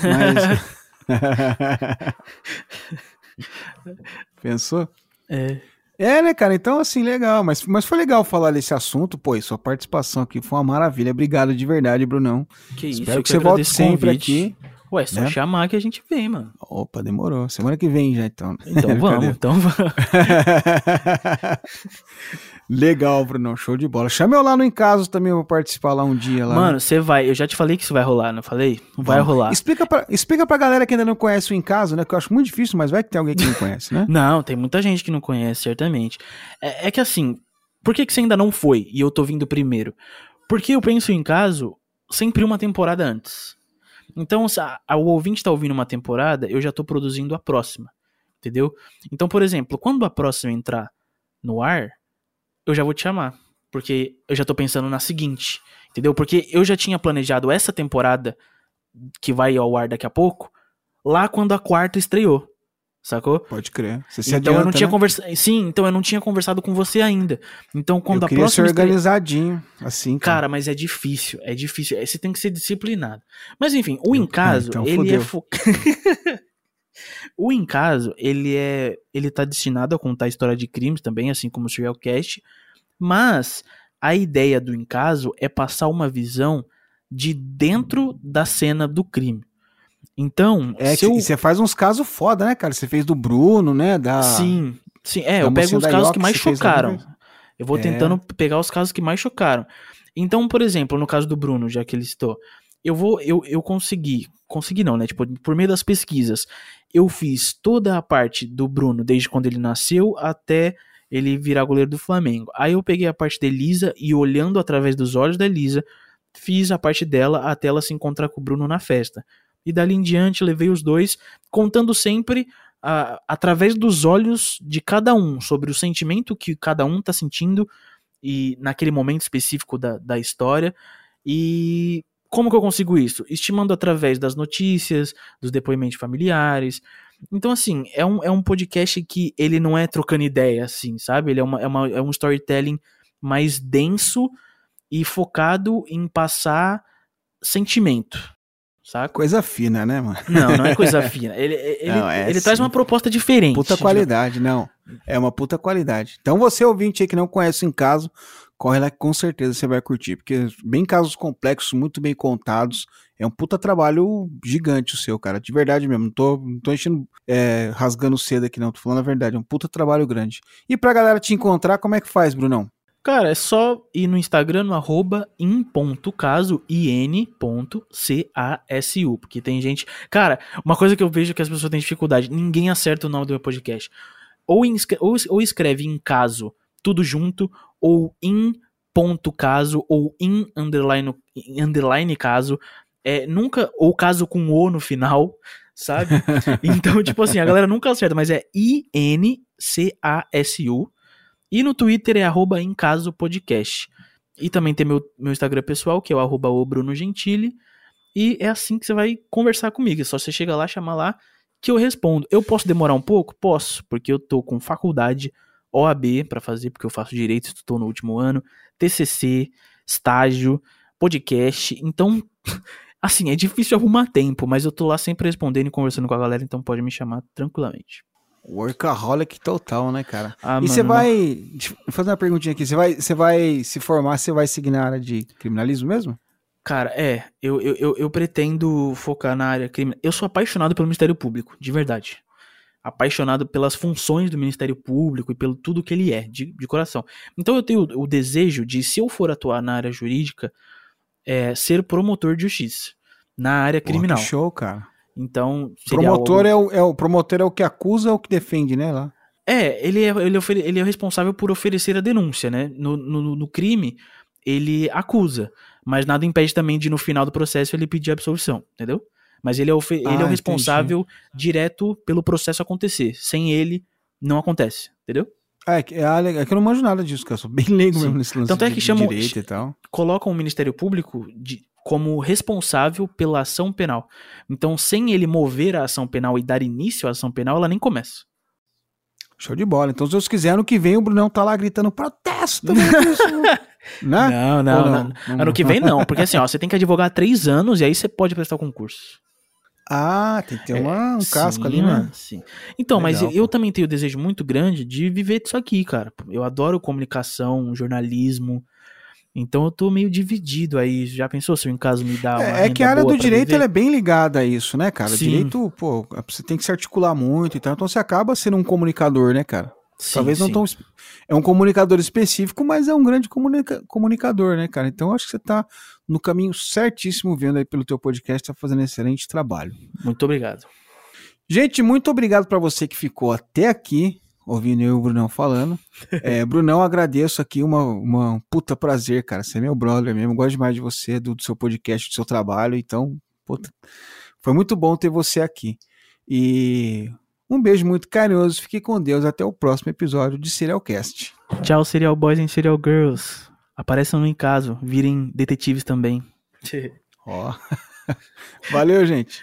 Mas. Pensou? É. É, né, cara? Então, assim, legal. Mas, mas foi legal falar desse assunto, pô. E sua participação aqui foi uma maravilha. Obrigado de verdade, Brunão. Que isso, Espero eu que você volte sempre convite. aqui. Ué, só né? chamar que a gente vem, mano. Opa, demorou. Semana que vem já, então. Então vamos, então vamos. Legal, Bruno. Show de bola. Chama eu lá no Em Caso também, eu vou participar lá um dia. Lá, Mano, você vai. Eu já te falei que isso vai rolar, não falei? Vai Vamos. rolar. Explica pra, explica pra galera que ainda não conhece o Em Caso, né? Que eu acho muito difícil, mas vai que tem alguém que não conhece, né? Não, tem muita gente que não conhece, certamente. É, é que assim, por que, que você ainda não foi e eu tô vindo primeiro? Porque eu penso em caso sempre uma temporada antes. Então, se a- a- o ouvinte tá ouvindo uma temporada, eu já tô produzindo a próxima. Entendeu? Então, por exemplo, quando a próxima entrar no ar, eu já vou te chamar. Porque eu já tô pensando na seguinte. Entendeu? Porque eu já tinha planejado essa temporada que vai ao ar daqui a pouco, lá quando a quarta estreou. Sacou? Pode crer. Você se então adianta, eu não tinha né? conversado. Sim, então eu não tinha conversado com você ainda. Então quando eu a ser próxima estre- organizadinho, assim, cara. Cara, mas é difícil, é difícil. É, Você tem que ser disciplinado. Mas enfim, o em Eu- caso, então ele fodeu. é fo... O em caso, ele é ele tá destinado a contar a história de crimes também, assim como o Serialcast, mas a ideia do em caso é passar uma visão de dentro da cena do crime. Então, É, se eu... você faz uns casos foda, né, cara? Você fez do Bruno, né? Da... Sim, sim. É, da eu pego os casos que mais chocaram. Eu vou É. tentando pegar os casos que mais chocaram. Então, por exemplo, no caso do Bruno, já que ele citou, eu vou, eu, eu consegui, consegui não, né? Tipo, por meio das pesquisas, eu fiz toda a parte do Bruno, desde quando ele nasceu até ele virar goleiro do Flamengo. Aí eu peguei a parte da Elisa e olhando através dos olhos da Elisa, fiz a parte dela até ela se encontrar com o Bruno na festa. E dali em diante levei os dois, contando sempre a- através dos olhos de cada um, sobre o sentimento que cada um tá sentindo e naquele momento específico da, da história. E como que eu consigo isso? Estimando através das notícias, dos depoimentos familiares. Então, assim, é um, é um podcast que ele não é trocando ideia, assim, sabe? Ele é, uma, é, uma, é um storytelling mais denso e focado em passar sentimento, saca? Coisa fina, né, mano? Não, não é coisa fina. Ele, ele, Não, é ele traz uma proposta diferente. Puta qualidade, não. É uma puta qualidade. Então você ouvinte aí que não conhece em caso, corre lá que com certeza você vai curtir, porque bem casos complexos, muito bem contados, é um puta trabalho gigante o seu, cara, de verdade mesmo. Não tô, não tô enchendo, é, rasgando cedo aqui não, tô falando a verdade, é um puta trabalho grande. E pra galera te encontrar, como é que faz, Brunão? Cara, é só ir no Instagram no arroba in.caso, in.casu, porque tem gente... Cara, uma coisa que eu vejo que as pessoas têm dificuldade, ninguém acerta o nome do meu podcast. Ou, ou, ou escreve em caso, tudo junto, ou in.caso, ou in underline, underline caso, é, nunca, ou caso com o no final, sabe? Então, tipo assim, a galera nunca acerta, mas é I-N-C-A-S-U. E no Twitter é arroba em caso podcast. E também tem meu, meu Instagram pessoal, que é o arroba o Bruno Gentili. E é assim que você vai conversar comigo. É só você chegar lá, chamar lá, que eu respondo. Eu posso demorar um pouco? Posso, porque eu tô com faculdade, OAB pra fazer, porque eu faço direito, estou no último ano, TCC, estágio, podcast. Então, assim, é difícil arrumar tempo, mas eu tô lá sempre respondendo e conversando com a galera, então pode me chamar tranquilamente. Workaholic total, né, cara? Ah, e você vai. Fazer uma perguntinha aqui. Você vai, você vai se formar, você vai seguir na área de criminalismo mesmo? Cara, é, eu, eu, eu, pretendo focar na área criminal. Eu sou apaixonado pelo Ministério Público, de verdade. Apaixonado pelas funções do Ministério Público e pelo tudo que ele é, de, de coração. Então eu tenho o desejo de, se eu for atuar na área jurídica, é, ser promotor de justiça. Na área criminal. que show, cara. Então, Promotor algo- é, o, é o promotor é o que acusa ou o que defende, né? Lá. É, ele é, ele, ofere- ele é o responsável por oferecer a denúncia, né? No, no, no crime, ele acusa, mas nada impede também de, no final do processo, ele pedir absolvição, entendeu? Mas ele é, ofe- Ah, ele é o entendi. responsável direto pelo processo acontecer. Sem ele, não acontece, entendeu? Ah, é, que- é, a- é que eu não manjo nada disso, cara. Eu sou bem leigo Sim. mesmo nesse lance Tanto é que chamam- e. Colocam o Ministério Público de- como responsável pela ação penal. Então, sem ele mover a ação penal e dar início à ação penal, ela nem começa. Show de bola. Então, se Deus quiser, ano que vem o Brunão tá lá gritando protesto. né? Não, não, Ou não, não? Ano que vem não, porque assim, ó, você tem que advogar três anos e aí você pode prestar o concurso. Ah, tem que ter uma- um casco Sim, ali, né? sim. Então, mas Legal, eu, eu pô. também tenho um desejo muito grande de viver disso aqui, cara. Eu adoro comunicação, jornalismo. Então eu tô meio dividido aí. Já pensou se em caso me dá É, é que a área do direito ela é bem ligada a isso, né, cara? O Sim. direito, pô, você tem que se articular muito e tal. Então você acaba sendo um comunicador, né, cara? Sim, Talvez não sim. tão. es- É um comunicador específico, mas é um grande comunica- comunicador, né, cara? Então acho que você tá no caminho certíssimo vendo aí pelo teu podcast, tá fazendo excelente trabalho. Muito obrigado. Gente, muito obrigado pra você que ficou até aqui, ouvindo eu e o Brunão falando. É, Brunão, agradeço aqui, uma, uma um puta prazer, cara. Você é meu brother mesmo, gosto demais de você, do, do seu podcast, do seu trabalho. Então, puta, foi muito bom ter você aqui. E um beijo muito carinhoso, fique com Deus. Até o próximo episódio de Serialcast. Tchau, Serial Boys e Serial Girls. Apareçam em caso, virem detetives também. Ó. Valeu, gente.